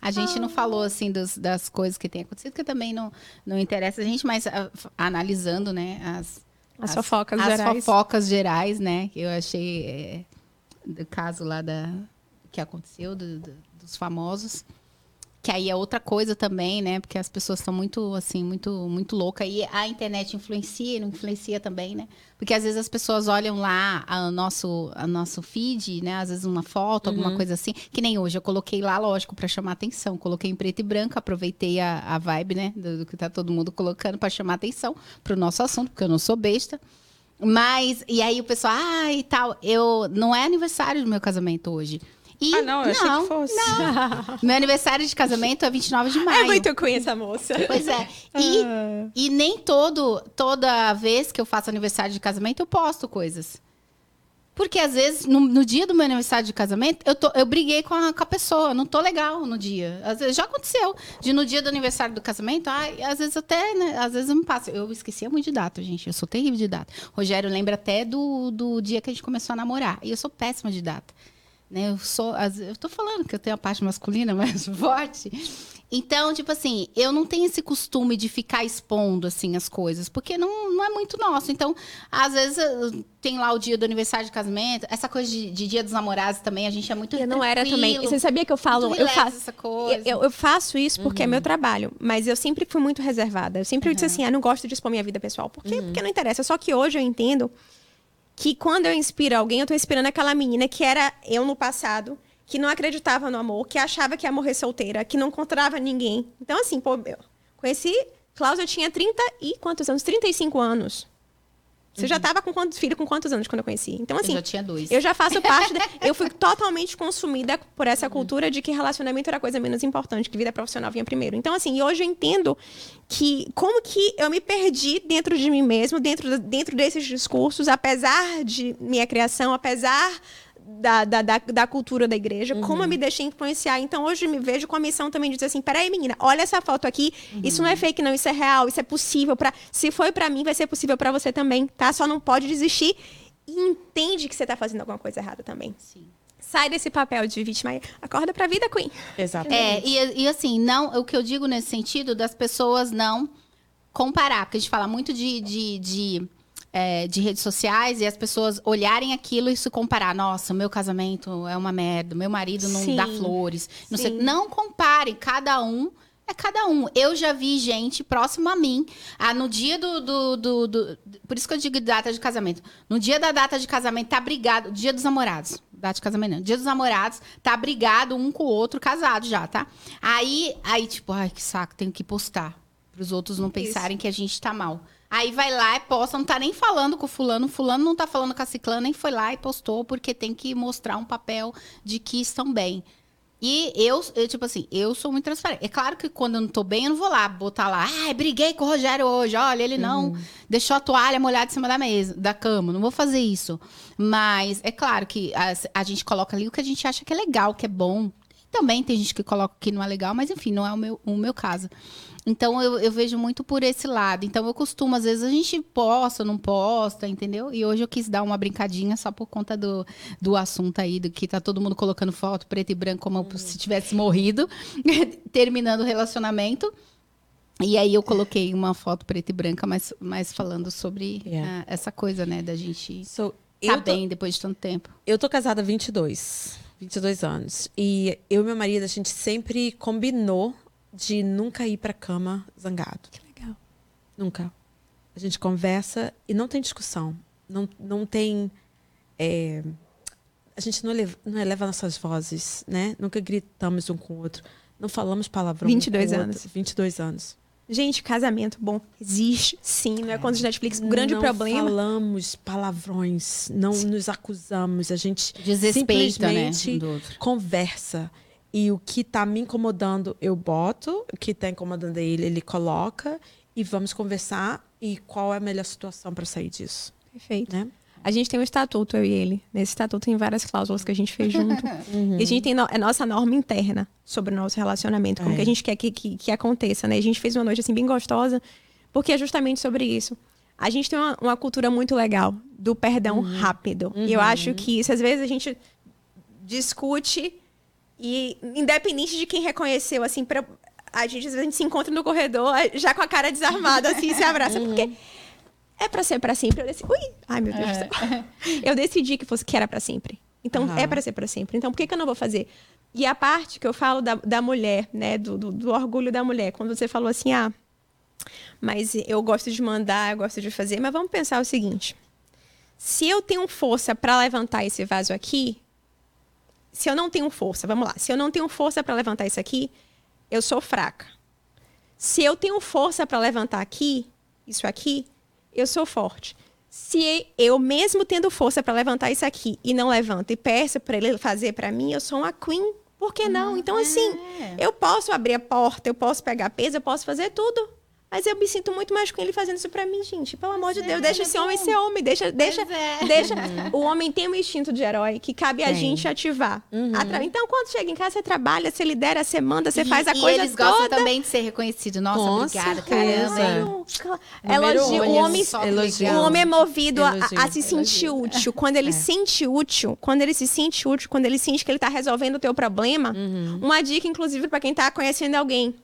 A gente não falou, assim, dos- das coisas que tem acontecido, que também não, não interessa a gente, mas ah, f- analisando, né, as, As fofocas as gerais. fofocas gerais, né, que eu achei é, do caso lá da, que aconteceu, do- do- dos famosos. Que aí é outra coisa também, né? Porque as pessoas estão muito, assim, muito, muito loucas. E a internet influencia e não influencia também, né? Porque às vezes as pessoas olham lá o nosso, a nosso feed, né? Às vezes uma foto, alguma coisa assim. Que nem hoje, eu coloquei lá, lógico, para chamar atenção. Coloquei em preto e branco, aproveitei a, a vibe, né? Do, do que tá todo mundo colocando para chamar atenção pro nosso assunto, porque eu não sou besta. Mas, e aí o pessoal, ah, e tal, eu, não é aniversário do meu casamento hoje. E, Ah, não, eu achei que fosse. meu aniversário de casamento é 29 de maio. É muito Queen essa moça. Pois é. E, e nem todo, toda vez que eu faço aniversário de casamento, eu posto coisas. Porque às vezes, no, no dia do meu aniversário de casamento, eu, tô, eu briguei com a, com a pessoa, não tô legal no dia. Às vezes, já aconteceu. De no dia do aniversário do casamento, ai, às vezes até, né, às vezes eu me passo. Eu esquecia muito de data, gente. Eu sou terrível de data. Rogério lembra até do, do dia que a gente começou a namorar. E eu sou péssima de data. Né? Eu sou, eu tô falando que eu tenho a parte masculina mais forte. Então, tipo assim, eu não tenho esse costume de ficar expondo assim as coisas, porque não, não é muito nosso. Então, às vezes tem lá o dia do aniversário de casamento, essa coisa de, de dia dos namorados também, a gente é muito Eu não era também. Você sabia que eu falo? Eu faço. essa coisa. Eu, eu faço isso porque é meu trabalho, mas eu sempre fui muito reservada. Eu sempre disse assim, ah, não gosto de expor minha vida pessoal. Por quê? Porque não interessa. Só que hoje eu entendo que quando eu inspiro alguém, eu tô inspirando aquela menina que era eu no passado, que não acreditava no amor, que achava que ia morrer solteira, que não encontrava ninguém. Então, assim, pô, conheci. Klaus, eu tinha 30 e quantos anos? 35 anos. Você já tava com quantos filhos, com quantos anos quando eu conheci? Então, assim. eu já tinha dois. Eu já faço parte. da- eu fui totalmente consumida por essa cultura de que relacionamento era a coisa menos importante, que vida profissional vinha primeiro. Então, assim, hoje eu entendo que como que eu me perdi dentro de mim mesmo, dentro, dentro desses discursos, apesar de minha criação, apesar. Da, da, da, da cultura da igreja, como eu me deixei influenciar. Então, hoje eu me vejo com a missão também de dizer assim: peraí, menina, olha essa foto aqui. Isso não é fake, não, isso é real, isso é possível. Pra... Se foi pra mim, vai ser possível pra você também, tá? Só não pode desistir e entende que você tá fazendo alguma coisa errada também. Sim. Sai desse papel de vítima e acorda pra vida, Queen. Exatamente. É, e, e assim, não, o que eu digo nesse sentido das pessoas não comparar, porque a gente fala muito de, de, de, é, de redes sociais e as pessoas olharem aquilo e se comparar. Nossa, meu casamento é uma merda, meu marido não Sim. dá flores. Não, sei, não compare, cada um. É cada um. Eu já vi gente próximo a mim. Ah, no dia do, do, do- do- Por isso que eu digo data de casamento. No dia da data de casamento, tá brigado. Dia dos namorados. Data de casamento, não. Dia dos namorados, tá brigado um com o outro, casado já, tá? Aí, aí tipo, ai, que saco, tenho que postar. Para os outros não pensarem que a gente tá mal. Aí vai lá e posta, não tá nem falando com o fulano, o fulano não tá falando com a ciclana, nem foi lá e postou, porque tem que mostrar um papel de que estão bem. E eu, eu, tipo assim, eu sou muito transparente. É claro que quando eu não tô bem, eu não vou lá botar lá, ai, briguei com o Rogério hoje, olha, ele não deixou a toalha molhada em cima da mesa, da cama. Não vou fazer isso. Mas é claro que a, a gente coloca ali o que a gente acha que é legal, que é bom. Também tem gente que coloca que não é legal, mas enfim, não é o meu, o meu caso. Então eu, eu vejo muito por esse lado. Então eu costumo, às vezes, a gente posta, não posta, entendeu? E hoje eu quis dar uma brincadinha só por conta do, do assunto aí, do que tá todo mundo colocando foto preto e branco como se tivesse morrido, terminando o relacionamento. E aí eu coloquei uma foto preta e branca, mas, mas falando sobre Yeah. ah, essa coisa, né, da gente So, tá tô, bem depois de tanto tempo. eu tô casada há 22, 22 anos. E eu e meu marido, a gente sempre combinou de nunca ir pra cama zangado. Que legal. Nunca. A gente conversa e não tem discussão. Não, não tem. é, a gente não eleva, não eleva nossas vozes, né? Nunca gritamos um com o outro. Não falamos palavrão. um com o 22 outro. anos. 22 anos. Gente, casamento bom existe, sim. Não é quando de Netflix. O grande não problema. falamos palavrões, não nos acusamos. A gente Desrespeita, né? simplesmente um do outro. conversa. E o que tá me incomodando, eu boto. O que tá incomodando ele, ele coloca. E vamos conversar. E qual é a melhor situação para sair disso, Perfeito. né? A gente tem um estatuto, eu e ele. Nesse estatuto tem várias cláusulas que a gente fez junto. E a gente tem no- a nossa norma interna sobre o nosso relacionamento, como É. que a gente quer que, que, que aconteça, né? A gente fez uma noite assim bem gostosa, porque é justamente sobre isso. A gente tem uma, uma cultura muito legal do perdão rápido. E eu acho que isso, às vezes, a gente discute e, independente de quem reconheceu, assim, pra, a gente às vezes a gente se encontra no corredor já com a cara desarmada, assim, se abraça, porque é pra ser pra sempre. Eu decidi, ui, ai meu Deus do céu. Eu decidi que fosse que era pra sempre. Então Aham. é pra ser pra sempre. Então por que, que eu não vou fazer? E a parte que eu falo da, da mulher, né, do, do, do orgulho da mulher, quando você falou assim, ah, mas eu gosto de mandar, eu gosto de fazer, mas vamos pensar o seguinte: se eu tenho força pra levantar esse vaso aqui, se eu não tenho força, vamos lá, se eu não tenho força pra levantar isso aqui, eu sou fraca. Se eu tenho força pra levantar aqui, isso aqui, eu sou forte. Se eu mesmo tendo força pra levantar isso aqui e não levanto e peço pra ele fazer pra mim, eu sou uma queen. Por que não? Então assim, eu posso abrir a porta, eu posso pegar peso, eu posso fazer tudo. Mas eu me sinto muito mais com ele fazendo isso pra mim, gente. Pelo amor de Deus, deixa esse homem ser homem, deixa, deixa, é. deixa. O homem tem um instinto de herói que cabe a gente ativar. Atra- Então, quando chega em casa, você trabalha, você lidera, você manda, você E- faz a e coisa eles gostam toda. também de ser reconhecido. Nossa, Com obrigada, certeza. caramba. Elogio, o homem, elogio. o homem é movido a, Elogio. a se sentir útil. Quando ele se sente útil, quando ele se sente útil, quando ele sente que ele tá resolvendo o teu problema. Uma dica, inclusive, para quem tá conhecendo alguém.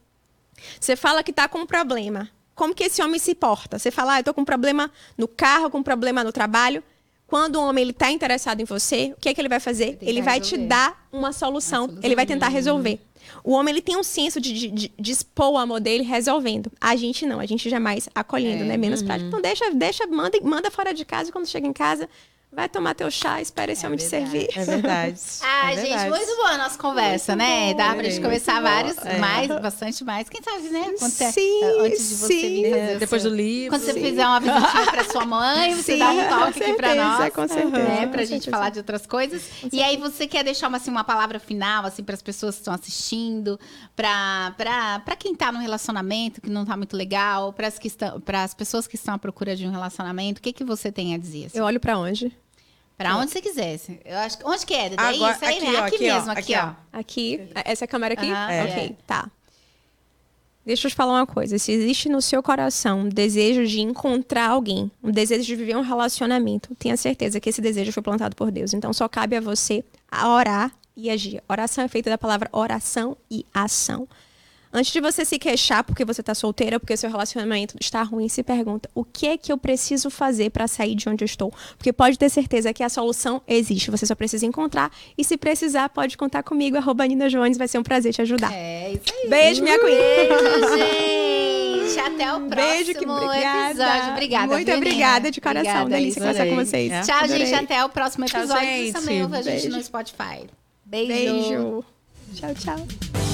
Você fala que tá com um problema. Como que esse homem se porta? Você fala, ah, eu tô com um problema no carro, com um problema no trabalho. Quando o homem ele tá interessado em você, o que é que ele vai fazer? que Ele vai te resolver. dar uma solução. Solução. Ele vai tentar resolver. O homem ele tem um senso de, de, de, de expor o amor dele resolvendo. A gente não, a gente jamais acolhendo, É. né? Menos prático. Então deixa, deixa, manda, manda fora de casa e quando chega em casa, Vai tomar teu chá, espera esse homem te servir. É verdade. Ai, é gente, verdade. muito boa a nossa conversa, Muito né? bom, Dá pra gente conversar bom. vários, É. mais, bastante mais. Quem sabe, né? Quando você- Sim, antes de você vir sim. fazer É, depois seu- do livro. Quando você Sim. fizer uma visitinha pra sua mãe, você Sim, dá um com toque aqui pra certeza, nós. com certeza, Né? com Pra gente certeza. falar de outras coisas. E aí, você quer deixar uma, assim, uma palavra final, assim, pras pessoas que estão assistindo, pra, pra, pra quem tá num relacionamento que não tá muito legal, pras, que estão, pras pessoas que estão à procura de um relacionamento, o que, que você tem a dizer? assim? Eu olho pra onde? Pra onde você quisesse. Eu acho que- Onde que é? Daí, Agora, isso aí, aqui, né? ó, Aqui, aqui, ó, mesmo, aqui, aqui, ó. ó. Aqui. Essa é a câmera aqui? Aham, ok, é. tá. Deixa eu te falar uma coisa. Se existe no seu coração um desejo de encontrar alguém, um desejo de viver um relacionamento, tenha certeza que esse desejo foi plantado por Deus. Então só cabe a você orar e agir. Oração é feita da palavra oração e ação. Antes de você se queixar porque você tá solteira, porque seu relacionamento está ruim, se pergunta: o que é que eu preciso fazer para sair de onde eu estou? Porque pode ter certeza que a solução existe. Você só precisa encontrar. E se precisar, pode contar comigo. Arroba Nina Jones, vai ser um prazer te ajudar. É isso aí. Beijo, minha queen. Beijo, gente. Até o próximo Beijo, que obrigada. episódio. Obrigada, Muito viu, obrigada de coração. Obrigada, Delícia Alice. conversar com Adorei. vocês. É. Tchau, gente. Adorei. Até o próximo Tchau, episódio. Você gente. também ouve a gente no Spotify. Beijo. Beijo. Tchau, tchau.